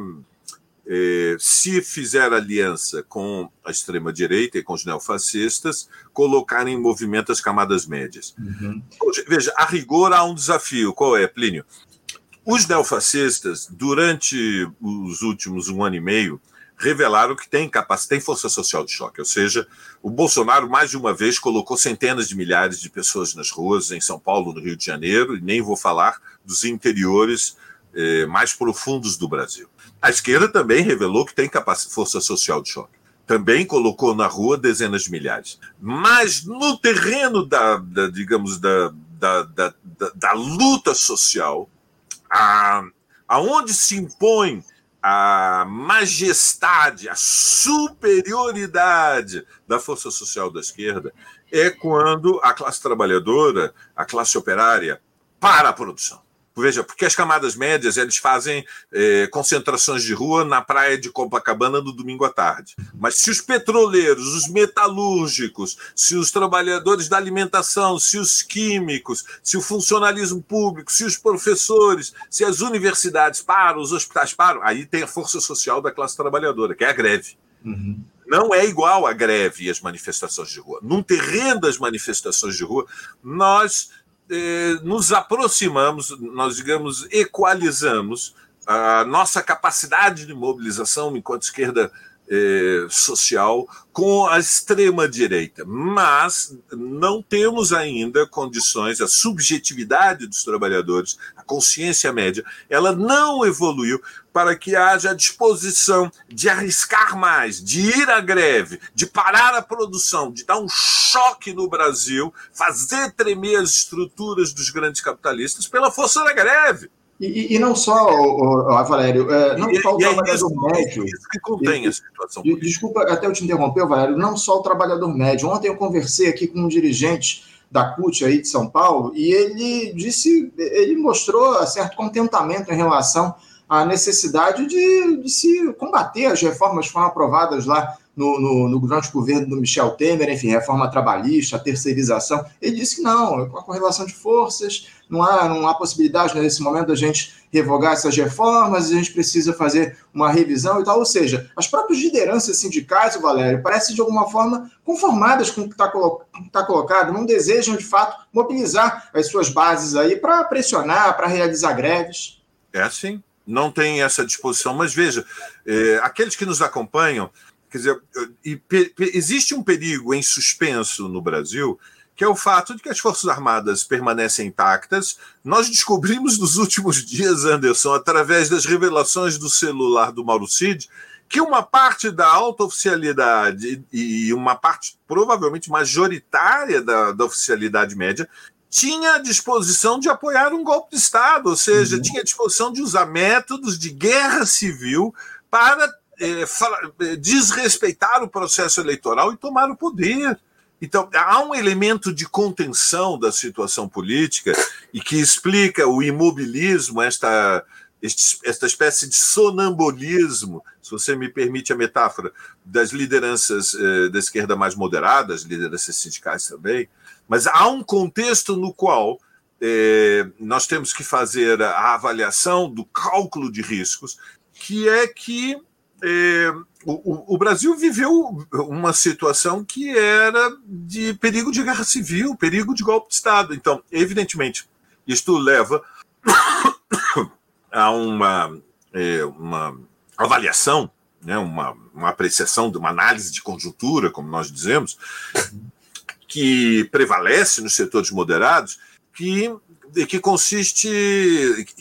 é, se fizer aliança com a extrema-direita e com os neofascistas, colocar em movimento as camadas médias. Uhum. Veja, a rigor há um desafio. Qual é, Plínio? Os neofascistas, durante os últimos um ano e meio, revelaram que tem capacidade, tem força social de choque. Ou seja, o Bolsonaro mais de uma vez colocou centenas de milhares de pessoas nas ruas, em São Paulo, no Rio de Janeiro, e nem vou falar dos interiores eh, mais profundos do Brasil. A esquerda também revelou que tem capacidade, força social de choque. Também colocou na rua dezenas de milhares. Mas no terreno da, da digamos, da, da, da, da luta social, a, aonde se impõe a majestade, a superioridade da força social da esquerda é quando a classe trabalhadora, a classe operária, para a produção. Veja, porque as camadas médias eles fazem é, concentrações de rua na praia de Copacabana no domingo à tarde. Mas se os petroleiros, os metalúrgicos, se os trabalhadores da alimentação, se os químicos, se o funcionalismo público, se os professores, se as universidades param, os hospitais param, aí tem a força social da classe trabalhadora, que é a greve. Uhum não é igual a greve e as manifestações de rua. Num terreno das manifestações de rua, nós eh, nos aproximamos, nós, digamos, equalizamos a nossa capacidade de mobilização enquanto esquerda eh, social com a extrema-direita, mas não temos ainda condições, a subjetividade dos trabalhadores, a consciência média, ela não evoluiu para que haja disposição de arriscar mais, de ir à greve, de parar a produção, de dar um choque no Brasil, fazer tremer as estruturas dos grandes capitalistas pela força da greve. E, e, não só, o, o Valério, é, não e, só o é trabalhador é médio. Isso que contém e, a situação. Desculpa até eu te interromper, Valério, não só o trabalhador médio. Ontem eu conversei aqui com um dirigente da CUT aí de São Paulo e ele disse, ele mostrou certo contentamento em relação à necessidade de, de se combater as reformas que foram aprovadas lá no, no, no, durante o governo do Michel Temer, enfim, reforma trabalhista, terceirização. Ele disse que não, com a correlação de forças, não há, não há possibilidade né, nesse momento da gente revogar essas reformas, a gente precisa fazer uma revisão e tal. Ou seja, as próprias lideranças sindicais, Valério, parecem de alguma forma conformadas com o que está colo tá colocado, não desejam de fato mobilizar as suas bases aí para pressionar, para realizar greves. É assim, não tem essa disposição. Mas veja, é, aqueles que nos acompanham Quer dizer, existe um perigo em suspenso no Brasil, que é o fato de que as Forças Armadas permanecem intactas. Nós descobrimos nos últimos dias, Anderson, através das revelações do celular do Mauro Cid, que uma parte da alta oficialidade e uma parte provavelmente majoritária da, da oficialidade média tinha a disposição de apoiar um golpe de Estado, ou seja, uhum. tinha a disposição de usar métodos de guerra civil para é, desrespeitar o processo eleitoral e tomar o poder. Então, há um elemento de contenção da situação política e que explica o imobilismo, esta, esta espécie de sonambulismo, se você me permite a metáfora, das lideranças eh, da esquerda mais moderada, as lideranças sindicais também. Mas há um contexto no qual eh, nós temos que fazer a avaliação do cálculo de riscos, que é que é, o, o, Brasil viveu uma situação que era de perigo de guerra civil, perigo de golpe de Estado. Então, evidentemente, isto leva [coughs] a uma, é, uma avaliação, né, uma, uma apreciação, uma análise de conjuntura, como nós dizemos, que prevalece nos setores moderados, que, que consiste,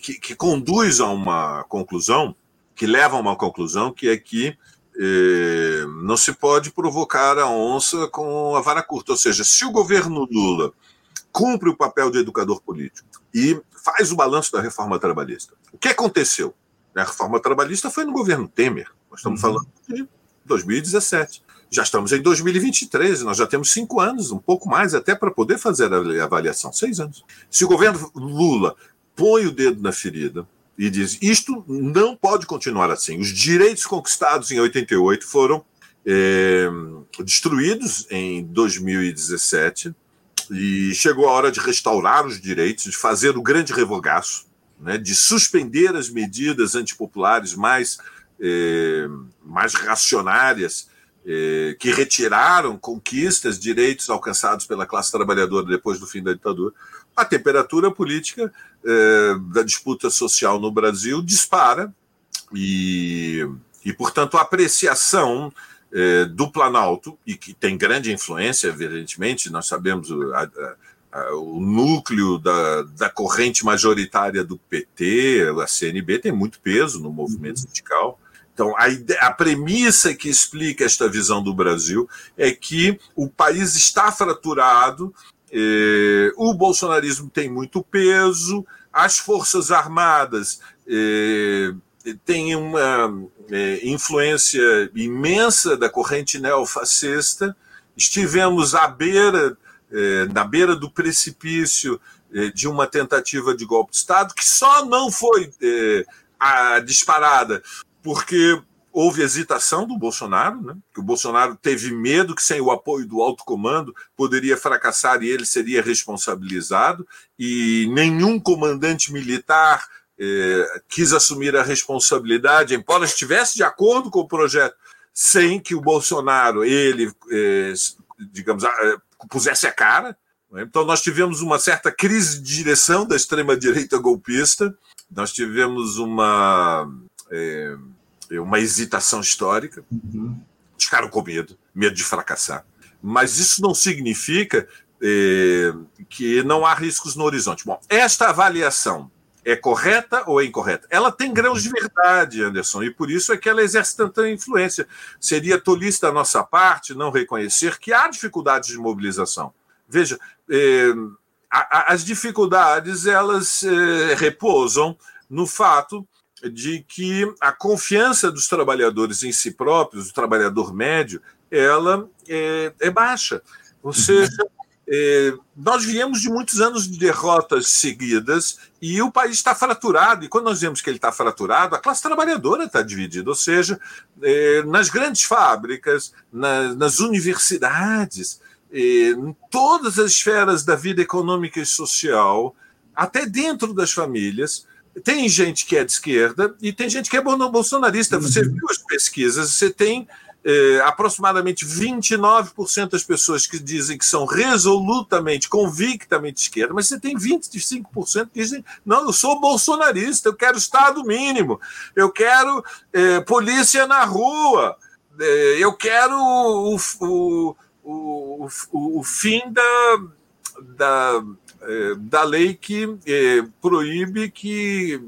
que, que conduz a uma conclusão que levam a uma conclusão que é que eh, não se pode provocar a onça com a vara curta. Ou seja, se o governo Lula cumpre o papel de educador político e faz o balanço da reforma trabalhista, o que aconteceu? A reforma trabalhista foi no governo Temer. Nós estamos uhum. falando de 2017. Já estamos em 2023, nós já temos cinco anos, um pouco mais, até para poder fazer a avaliação. Seis anos. Se o governo Lula põe o dedo na ferida e diz: isto não pode continuar assim. Os direitos conquistados em 88 foram é, destruídos em 2017 e chegou a hora de restaurar os direitos, de fazer o grande revogaço, né, de suspender as medidas antipopulares mais, é, mais racionárias eh, que retiraram conquistas, direitos alcançados pela classe trabalhadora depois do fim da ditadura, a temperatura política eh, da disputa social no Brasil dispara e, e portanto, a apreciação eh, do Planalto, e que tem grande influência, evidentemente, nós sabemos a, a, o núcleo da, da corrente majoritária do PT, a CNB, tem muito peso no movimento uhum. sindical. Então, a, ideia, a premissa que explica esta visão do Brasil é que o país está fraturado, eh, o bolsonarismo tem muito peso, as Forças Armadas eh, têm uma eh, influência imensa da corrente neofascista, estivemos à beira, na beira do precipício de uma tentativa de golpe de Estado que só não foi a disparada porque houve hesitação do Bolsonaro, né? que o Bolsonaro teve medo que sem o apoio do alto comando poderia fracassar e ele seria responsabilizado, e nenhum comandante militar eh, quis assumir a responsabilidade, embora estivesse de acordo com o projeto, sem que o Bolsonaro, ele, eh, digamos, eh, pusesse a cara. Né? Então, nós tivemos uma certa crise de direção da extrema-direita golpista, nós tivemos uma. Eh, uma hesitação histórica. Uhum. Ficaram com medo, medo de fracassar. Mas isso não significa é, que não há riscos no horizonte. Bom, esta avaliação é correta ou é incorreta? Ela tem grãos de verdade, Anderson, e por isso é que ela exerce tanta influência. Seria tolice da nossa parte não reconhecer que há dificuldades de mobilização. Veja, é, a, as dificuldades elas é, repousam no fato de que a confiança dos trabalhadores em si próprios, do trabalhador médio, ela é, é baixa. Ou seja, é, nós viemos de muitos anos de derrotas seguidas e o país está fraturado. E quando nós vemos que ele está fraturado, a classe trabalhadora está dividida. Ou seja, é, nas grandes fábricas, na, nas universidades, é, em todas as esferas da vida econômica e social, até dentro das famílias, tem gente que é de esquerda e tem gente que é bolsonarista. Você uhum. viu as pesquisas, você tem é, aproximadamente 29% das pessoas que dizem que são resolutamente, convictamente de esquerda, mas você tem 25% que dizem: não, eu sou bolsonarista, eu quero Estado mínimo, eu quero é, polícia na rua, é, eu quero o, o, o, o, o fim da. da da lei que é, proíbe que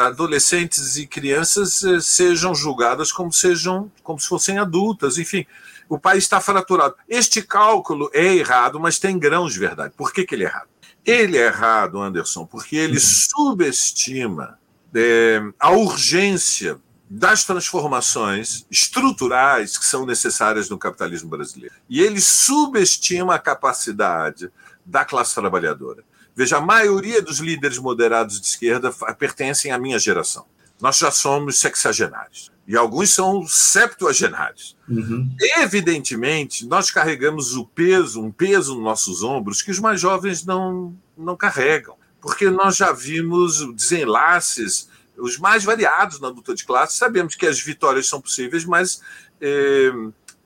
adolescentes e crianças sejam julgadas como sejam como se fossem adultas, enfim. O país está fraturado. Este cálculo é errado, mas tem grãos de verdade. Por que, que ele é errado? Ele é errado, Anderson, porque ele uhum. subestima é, a urgência das transformações estruturais que são necessárias no capitalismo brasileiro. E ele subestima a capacidade da classe trabalhadora. Veja, a maioria dos líderes moderados de esquerda pertencem à minha geração. Nós já somos sexagenários. E alguns são septuagenários. Uhum. Evidentemente, nós carregamos o peso, um peso nos nossos ombros que os mais jovens não, não carregam. Porque nós já vimos desenlaces, os mais variados na luta de classe. Sabemos que as vitórias são possíveis, mas, eh,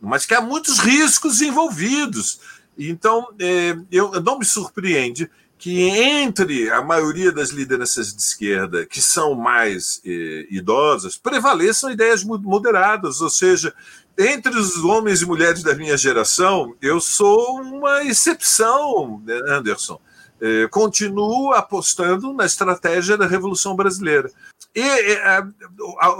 mas que há muitos riscos envolvidos. Então, é, eu não me surpreende que entre a maioria das lideranças de esquerda, que são mais eh, idosas, prevaleçam ideias moderadas, ou seja, entre os homens e mulheres da minha geração, eu sou uma exceção, né, Anderson. Eh, continuo apostando na estratégia da Revolução Brasileira. E, a, a,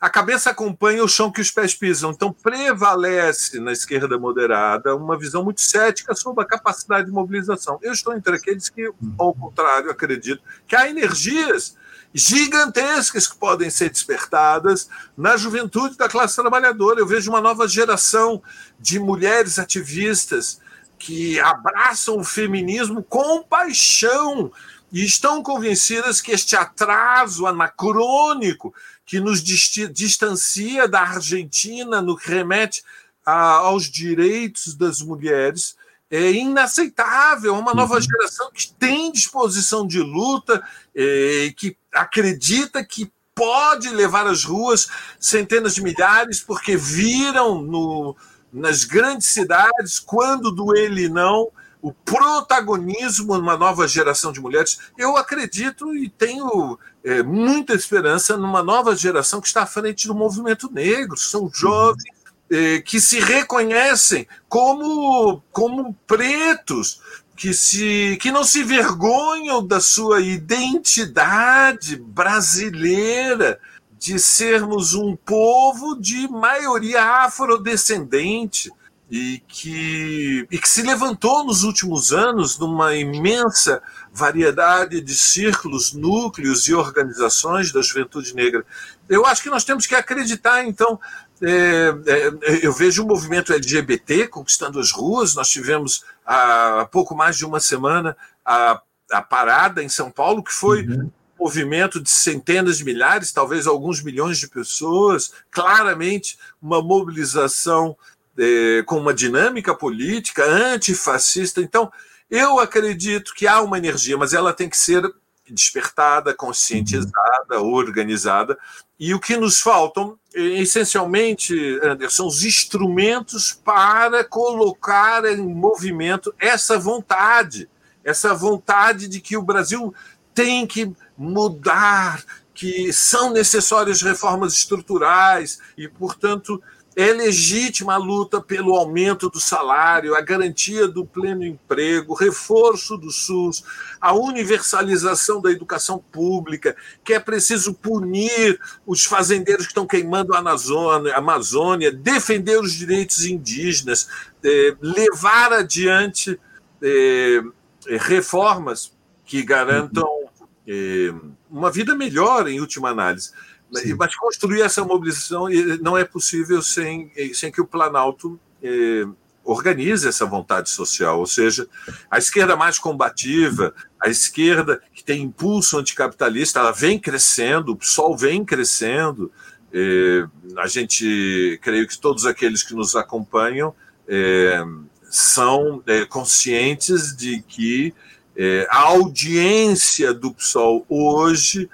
a, cabeça acompanha o chão que os pés pisam. Então, prevalece na esquerda moderada uma visão muito cética sobre a capacidade de mobilização. Eu estou entre aqueles que, ao contrário, acredito que há energias gigantescas que podem ser despertadas na juventude da classe trabalhadora. Eu vejo uma nova geração de mulheres ativistas que abraçam o feminismo com paixão e estão convencidas que este atraso anacrônico que nos distancia da Argentina no que remete a, aos direitos das mulheres é inaceitável. É uma nova uhum. geração que tem disposição de luta, é, que acredita que pode levar às ruas centenas de milhares, porque viram no, nas grandes cidades, quando do ele não, o protagonismo numa nova geração de mulheres. Eu acredito e tenho é, muita esperança numa nova geração que está à frente do movimento negro. São jovens é, que se reconhecem como, como pretos, que, se, que não se vergonham da sua identidade brasileira, de sermos um povo de maioria afrodescendente e que, e que se levantou nos últimos anos numa imensa variedade de círculos, núcleos e organizações da juventude negra. Eu acho que nós temos que acreditar, então. É, é, eu vejo o movimento LGBT conquistando as ruas. Nós tivemos há pouco mais de uma semana a, a parada em São Paulo, que foi uhum. um movimento de centenas de milhares, talvez alguns milhões de pessoas, claramente uma mobilização é, com uma dinâmica política antifascista. Então, eu acredito que há uma energia, mas ela tem que ser despertada, conscientizada, organizada. E o que nos faltam, essencialmente, Anderson, os instrumentos para colocar em movimento essa vontade, essa vontade de que o Brasil tem que mudar, que são necessárias reformas estruturais e, portanto, é legítima a luta pelo aumento do salário, a garantia do pleno emprego, reforço do SUS, a universalização da educação pública, que é preciso punir os fazendeiros que estão queimando a Amazônia, a Amazônia defender os direitos indígenas, é, levar adiante é, reformas que garantam é, uma vida melhor, em última análise. Sim. Mas construir essa mobilização não é possível sem, sem que o Planalto eh, organize essa vontade social, ou seja, a esquerda mais combativa, a esquerda que tem impulso anticapitalista, ela vem crescendo, o PSOL vem crescendo. Eh, a gente, creio que todos aqueles que nos acompanham eh, são conscientes de que a audiência do PSOL hoje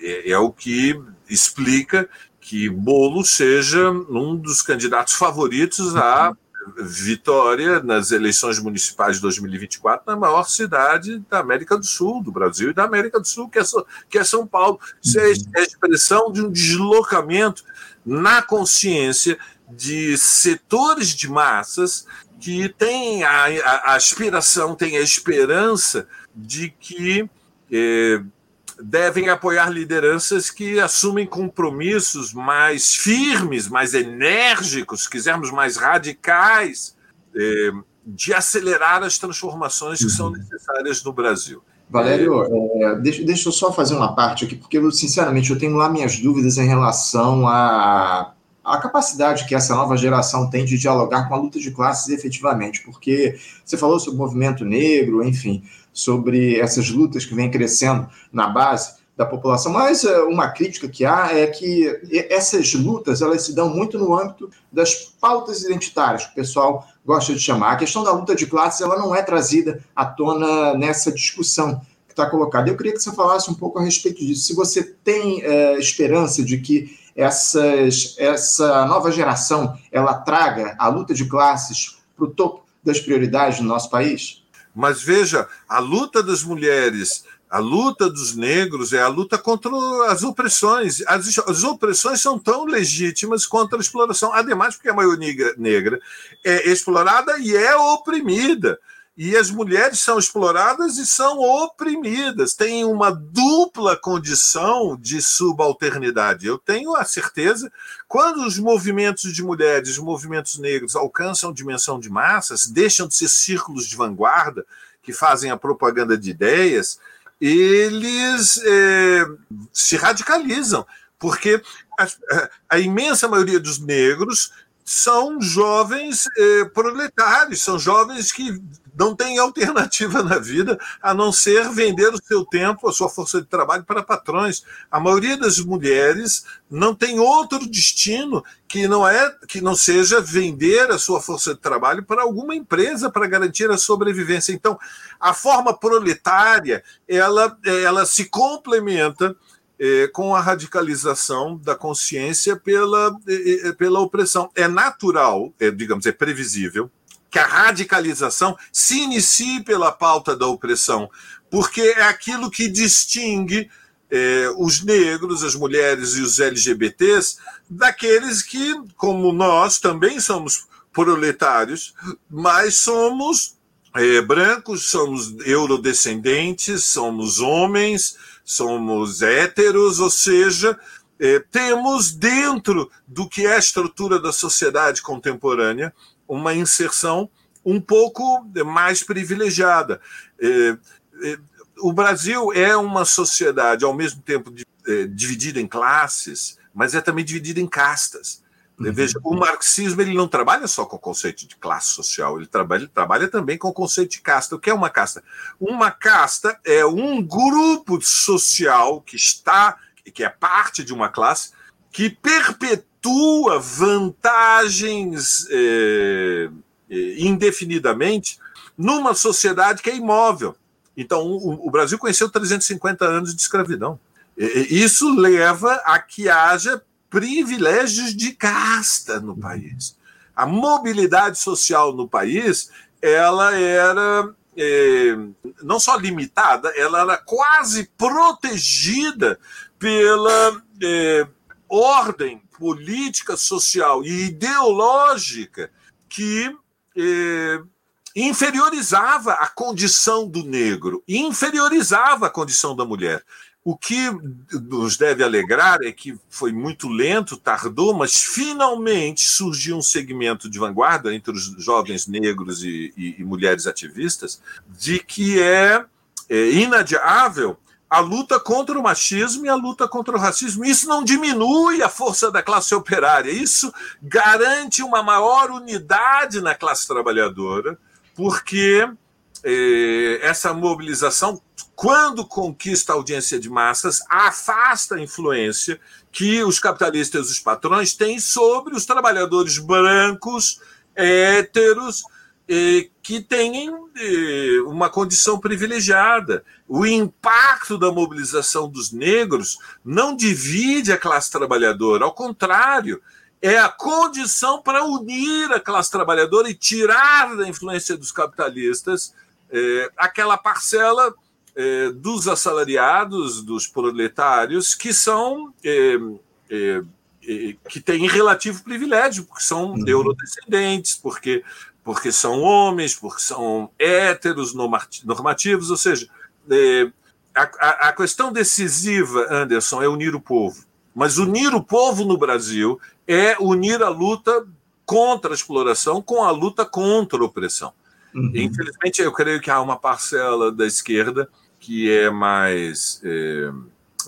é, é o que explica que Bolo seja um dos candidatos favoritos à vitória nas eleições municipais de 2024 na maior cidade da América do Sul, do Brasil e da América do Sul, que é, que é São Paulo. Isso é, é a expressão de um deslocamento na consciência de setores de massas que têm a, a, a aspiração, têm a esperança de que eh, devem apoiar lideranças que assumem compromissos mais firmes, mais enérgicos, se quisermos mais radicais, eh, de acelerar as transformações que são uhum. necessárias no Brasil. Valério, é, deixa, deixa eu só fazer uma parte aqui, porque, eu, sinceramente, eu tenho lá minhas dúvidas em relação à, à capacidade que essa nova geração tem de dialogar com a luta de classes efetivamente, porque você falou sobre o movimento negro, enfim, sobre essas lutas que vêm crescendo na base da população. Mas eh, uma crítica que há é que essas lutas elas se dão muito no âmbito das pautas identitárias, que o pessoal gosta de chamar. A questão da luta de classes ela não é trazida à tona nessa discussão que está colocada. Eu queria que você falasse um pouco a respeito disso. Se você tem é, esperança de que essas, essa nova geração ela traga a luta de classes para o topo das prioridades do nosso país? Mas veja, a luta das mulheres, a luta dos negros é a luta contra as opressões. As, as opressões são tão legítimas quanto a exploração. Ademais, porque a maioria negra, negra é explorada e é oprimida. E as mulheres são exploradas e são oprimidas, têm uma dupla condição de subalternidade. Eu tenho a certeza, quando os movimentos de mulheres, os movimentos negros alcançam dimensão de massas, deixam de ser círculos de vanguarda que fazem a propaganda de ideias, eles é, se radicalizam, porque a, a imensa maioria dos negros são jovens eh, proletários, são jovens que não têm alternativa [laughs] na vida a não ser vender o seu tempo, a sua força de trabalho para patrões. A maioria das mulheres não tem outro destino que não é que não seja vender a sua força de trabalho para alguma empresa para garantir a sobrevivência. Então, a forma proletária, ela ela se complementa é, com a radicalização da consciência pela, é, pela opressão. É natural, é, digamos, é previsível que a radicalização se inicie pela pauta da opressão, porque é aquilo que distingue é, os negros, as mulheres e os LGBTs daqueles que, como nós, também somos proletários, mas somos é, brancos, somos eurodescendentes, somos homens, somos héteros, ou seja, é, temos dentro do que é a estrutura da sociedade contemporânea uma inserção um pouco mais privilegiada. É, é, o Brasil é uma sociedade, ao mesmo tempo, é, dividida em classes, mas é também dividida em castas. Uhum. Veja, o marxismo ele não trabalha só com o conceito de classe social, ele trabalha, ele trabalha também com o conceito de casta. O que é uma casta? Uma casta é um grupo social que está, que é parte de uma classe, que perpetua vantagens é, indefinidamente numa sociedade que é imóvel. Então, o, o Brasil conheceu 350 anos de escravidão. Isso leva a que haja privilégios de casta no país. A mobilidade social no país ela era é, não só limitada, ela era quase protegida pela é, ordem política, social e ideológica que é, inferiorizava a condição do negro, inferiorizava a condição da mulher. O que nos deve alegrar é que foi muito lento, tardou, mas finalmente surgiu um segmento de vanguarda entre os jovens negros e, e, e mulheres ativistas, de que é, é inadiável a luta contra o machismo e a luta contra o racismo. Isso não diminui a força da classe operária, isso garante uma maior unidade na classe trabalhadora, porque eh, essa mobilização quando conquista a audiência de massas, afasta a influência que os capitalistas e os patrões têm sobre os trabalhadores brancos, héteros, que têm uma condição privilegiada. O impacto da mobilização dos negros não divide a classe trabalhadora, ao contrário, é a condição para unir a classe trabalhadora e tirar da influência dos capitalistas é, aquela parcela é, dos assalariados, dos proletários, que são é, é que têm relativo privilégio, porque são uhum. eurodescendentes, porque, porque são homens, porque são héteros normativos, ou seja, a, a questão decisiva, Anderson, é unir o povo. Mas unir o povo no Brasil é unir a luta contra a exploração com a luta contra a opressão. Uhum. Infelizmente, eu creio que há uma parcela da esquerda que é mais, é,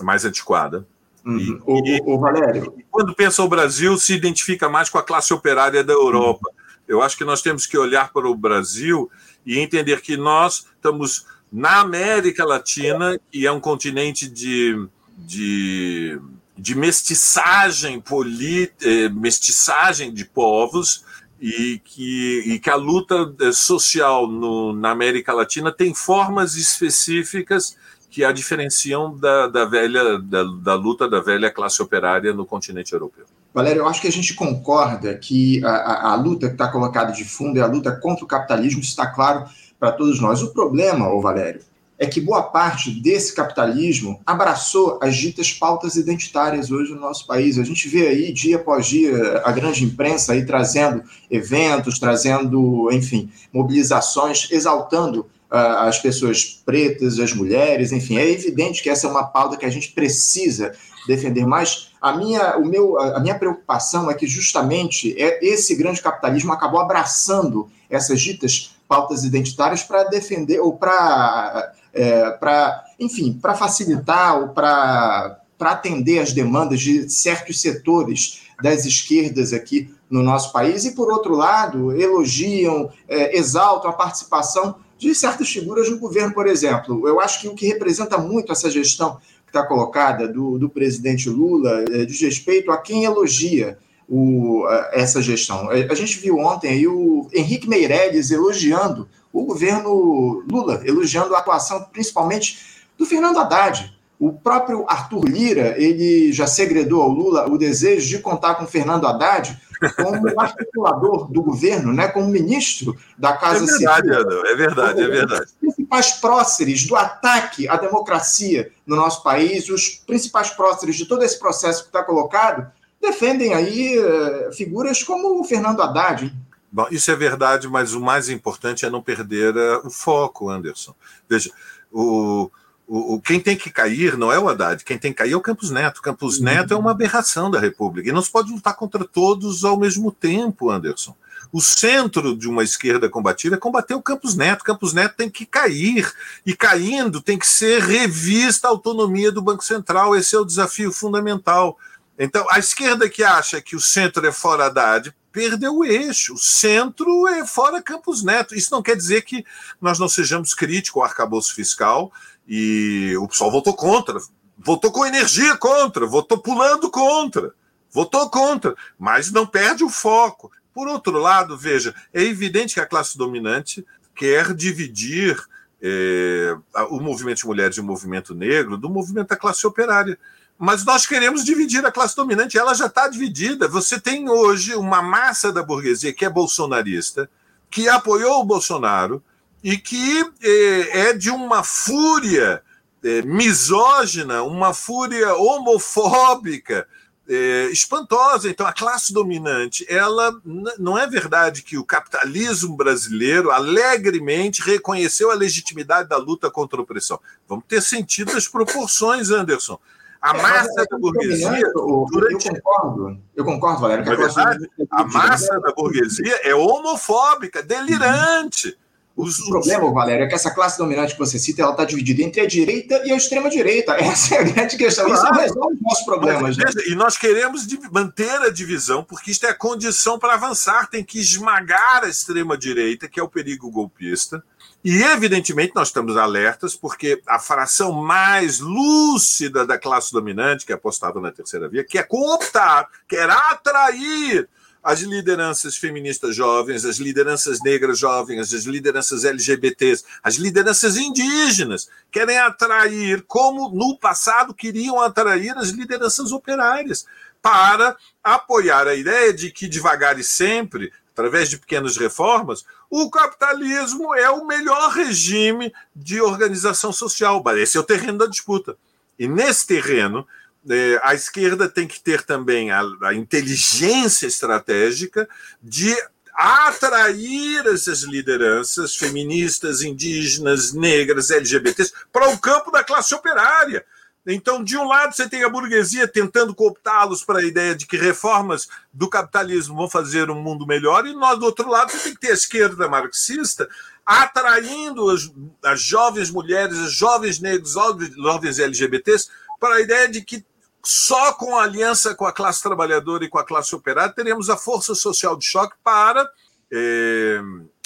mais antiquada. Uhum. E, o, e, o, Valério. E quando pensa o Brasil, se identifica mais com a classe operária da Europa. Uhum. Eu acho que nós temos que olhar para o Brasil e entender que nós estamos na América Latina, que é um continente de, de, de mestiçagem, polit, eh, mestiçagem de povos, e que, e que a luta eh, social no, na América Latina tem formas específicas que a diferenciam da, da velha da, da, luta da velha classe operária no continente europeu. Valério, eu acho que a gente concorda que a, a, a luta que está colocada de fundo é a luta contra o capitalismo, isso está claro para todos nós. O problema, ô Valério, é que boa parte desse capitalismo abraçou as ditas pautas identitárias hoje no nosso país. A gente vê aí, dia após dia, a grande imprensa aí trazendo eventos, trazendo, enfim, mobilizações, exaltando uh, as pessoas pretas, as mulheres, enfim. É evidente que essa é uma pauta que a gente precisa defender mais. A minha, o meu, a minha preocupação é que justamente é esse grande capitalismo acabou abraçando essas ditas pautas identitárias para defender ou para é, para, enfim, para facilitar ou para atender as demandas de certos setores das esquerdas aqui no nosso país, e, por outro lado, elogiam, é, exaltam a participação de certas figuras no governo, por exemplo. Eu acho que o que representa muito essa gestão que está colocada do, do presidente Lula é, diz respeito a quem elogia o, essa gestão. A gente viu ontem o Henrique Meirelles elogiando o governo Lula, elogiando a atuação principalmente do Fernando Haddad. O próprio Arthur Lira, ele já segredou ao Lula o desejo de contar com Fernando Haddad como [laughs] articulador do governo, né, como ministro da Casa Civil. É verdade, Adão, é verdade, é verdade. Os principais próceres do ataque à democracia no nosso país, os principais próceres de todo esse processo que está colocado, defendem aí uh, figuras como o Fernando Haddad. Bom, isso é verdade, mas o mais importante é não perder uh, o foco, Anderson. Veja, o, o, o, quem tem que cair não é o Haddad, quem tem que cair é o Campos Neto. O Campos uhum. Neto é uma aberração da República e não se pode lutar contra todos ao mesmo tempo, Anderson. O centro de uma esquerda combativa é combater o Campos Neto. Campos Neto tem que cair. E caindo, tem que ser revista a autonomia do Banco Central. Esse é o desafio fundamental. Então, a esquerda que acha que o centro é fora Haddad perdeu o eixo. O centro é fora Campos Neto. Isso não quer dizer que nós não sejamos críticos ao arcabouço fiscal e o pessoal votou contra, votou com energia contra, votou pulando contra, votou contra, mas não perde o foco. Por outro lado, veja, é evidente que a classe dominante quer dividir é, o movimento de mulheres e o movimento negro do movimento da classe operária mas nós queremos dividir a classe dominante, ela já está dividida. Você tem hoje uma massa da burguesia que é bolsonarista, que apoiou o Bolsonaro e que é, é de uma fúria é, misógina, uma fúria homofóbica é, espantosa. Então, a classe dominante, ela não é verdade que o capitalismo brasileiro alegremente reconheceu a legitimidade da luta contra a opressão. Vamos ter sentido as proporções, Anderson. A é, massa da burguesia. Durante... Eu concordo, eu concordo, Valério. Verdade, a massa da burguesia é homofóbica, delirante. Os, o problema, Valério, é que essa classe dominante que você cita, ela está dividida entre a direita e a extrema-direita. [laughs] Essa é a grande questão. Claro. Isso resolve os nossos problemas. Mas, né? E nós queremos manter a divisão, porque isto é a condição para avançar. Tem que esmagar a extrema-direita, que é o perigo golpista. E, evidentemente, nós estamos alertas, porque a fração mais lúcida da classe dominante, que é apostada na terceira via, quer cooptar, quer atrair as lideranças feministas jovens, as lideranças negras jovens, as lideranças LGBTs, as lideranças indígenas, querem atrair, como no passado queriam atrair as lideranças operárias, para apoiar a ideia de que devagar e sempre, através de pequenas reformas, o capitalismo é o melhor regime de organização social. Esse é o terreno da disputa. E nesse terreno, é, a esquerda tem que ter também a inteligência estratégica de atrair essas lideranças feministas, indígenas, negras, LGBTs para o campo da classe operária. Então, de um lado, você tem a burguesia tentando cooptá-los para a ideia de que reformas do capitalismo vão fazer um mundo melhor, e nós, do outro lado, você tem que ter a esquerda marxista atraindo as, as jovens mulheres, os jovens negros, os jovens LGBTs para a ideia de que só com a aliança com a classe trabalhadora e com a classe operária teremos a força social de choque para é,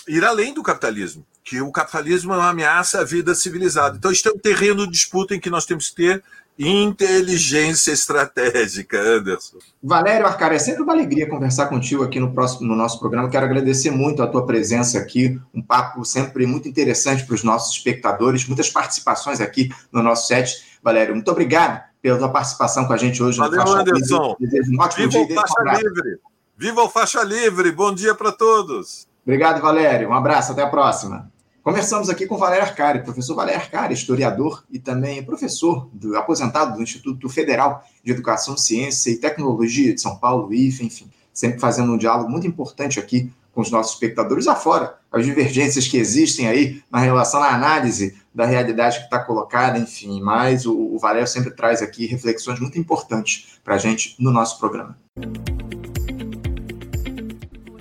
ir além do capitalismo que o capitalismo é uma ameaça à vida civilizada. Então, isto é um terreno de disputa em que nós temos que ter inteligência estratégica, Anderson. Valério Arcara, é sempre uma alegria conversar contigo aqui no, próximo, no nosso programa. Quero agradecer muito a tua presença aqui, um papo sempre muito interessante para os nossos espectadores, muitas participações aqui no nosso set. Valério, muito obrigado pela tua participação com a gente hoje. Valeu, no Anderson. Desejo um ótimo Viva dia. O Faixa Livre. Viva o Faixa Livre. Bom dia para todos. Obrigado, Valério. Um abraço. Até a próxima. Conversamos aqui com Valério Arcari, professor Valério Arcari, historiador e também professor do, aposentado do Instituto Federal de Educação, Ciência e Tecnologia de São Paulo, IFE, enfim, sempre fazendo um diálogo muito importante aqui com os nossos espectadores, afora as divergências que existem aí na relação à análise da realidade que está colocada, enfim, mas o, o Valério sempre traz aqui reflexões muito importantes para a gente no nosso programa.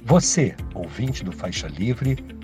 Você, ouvinte do Faixa Livre,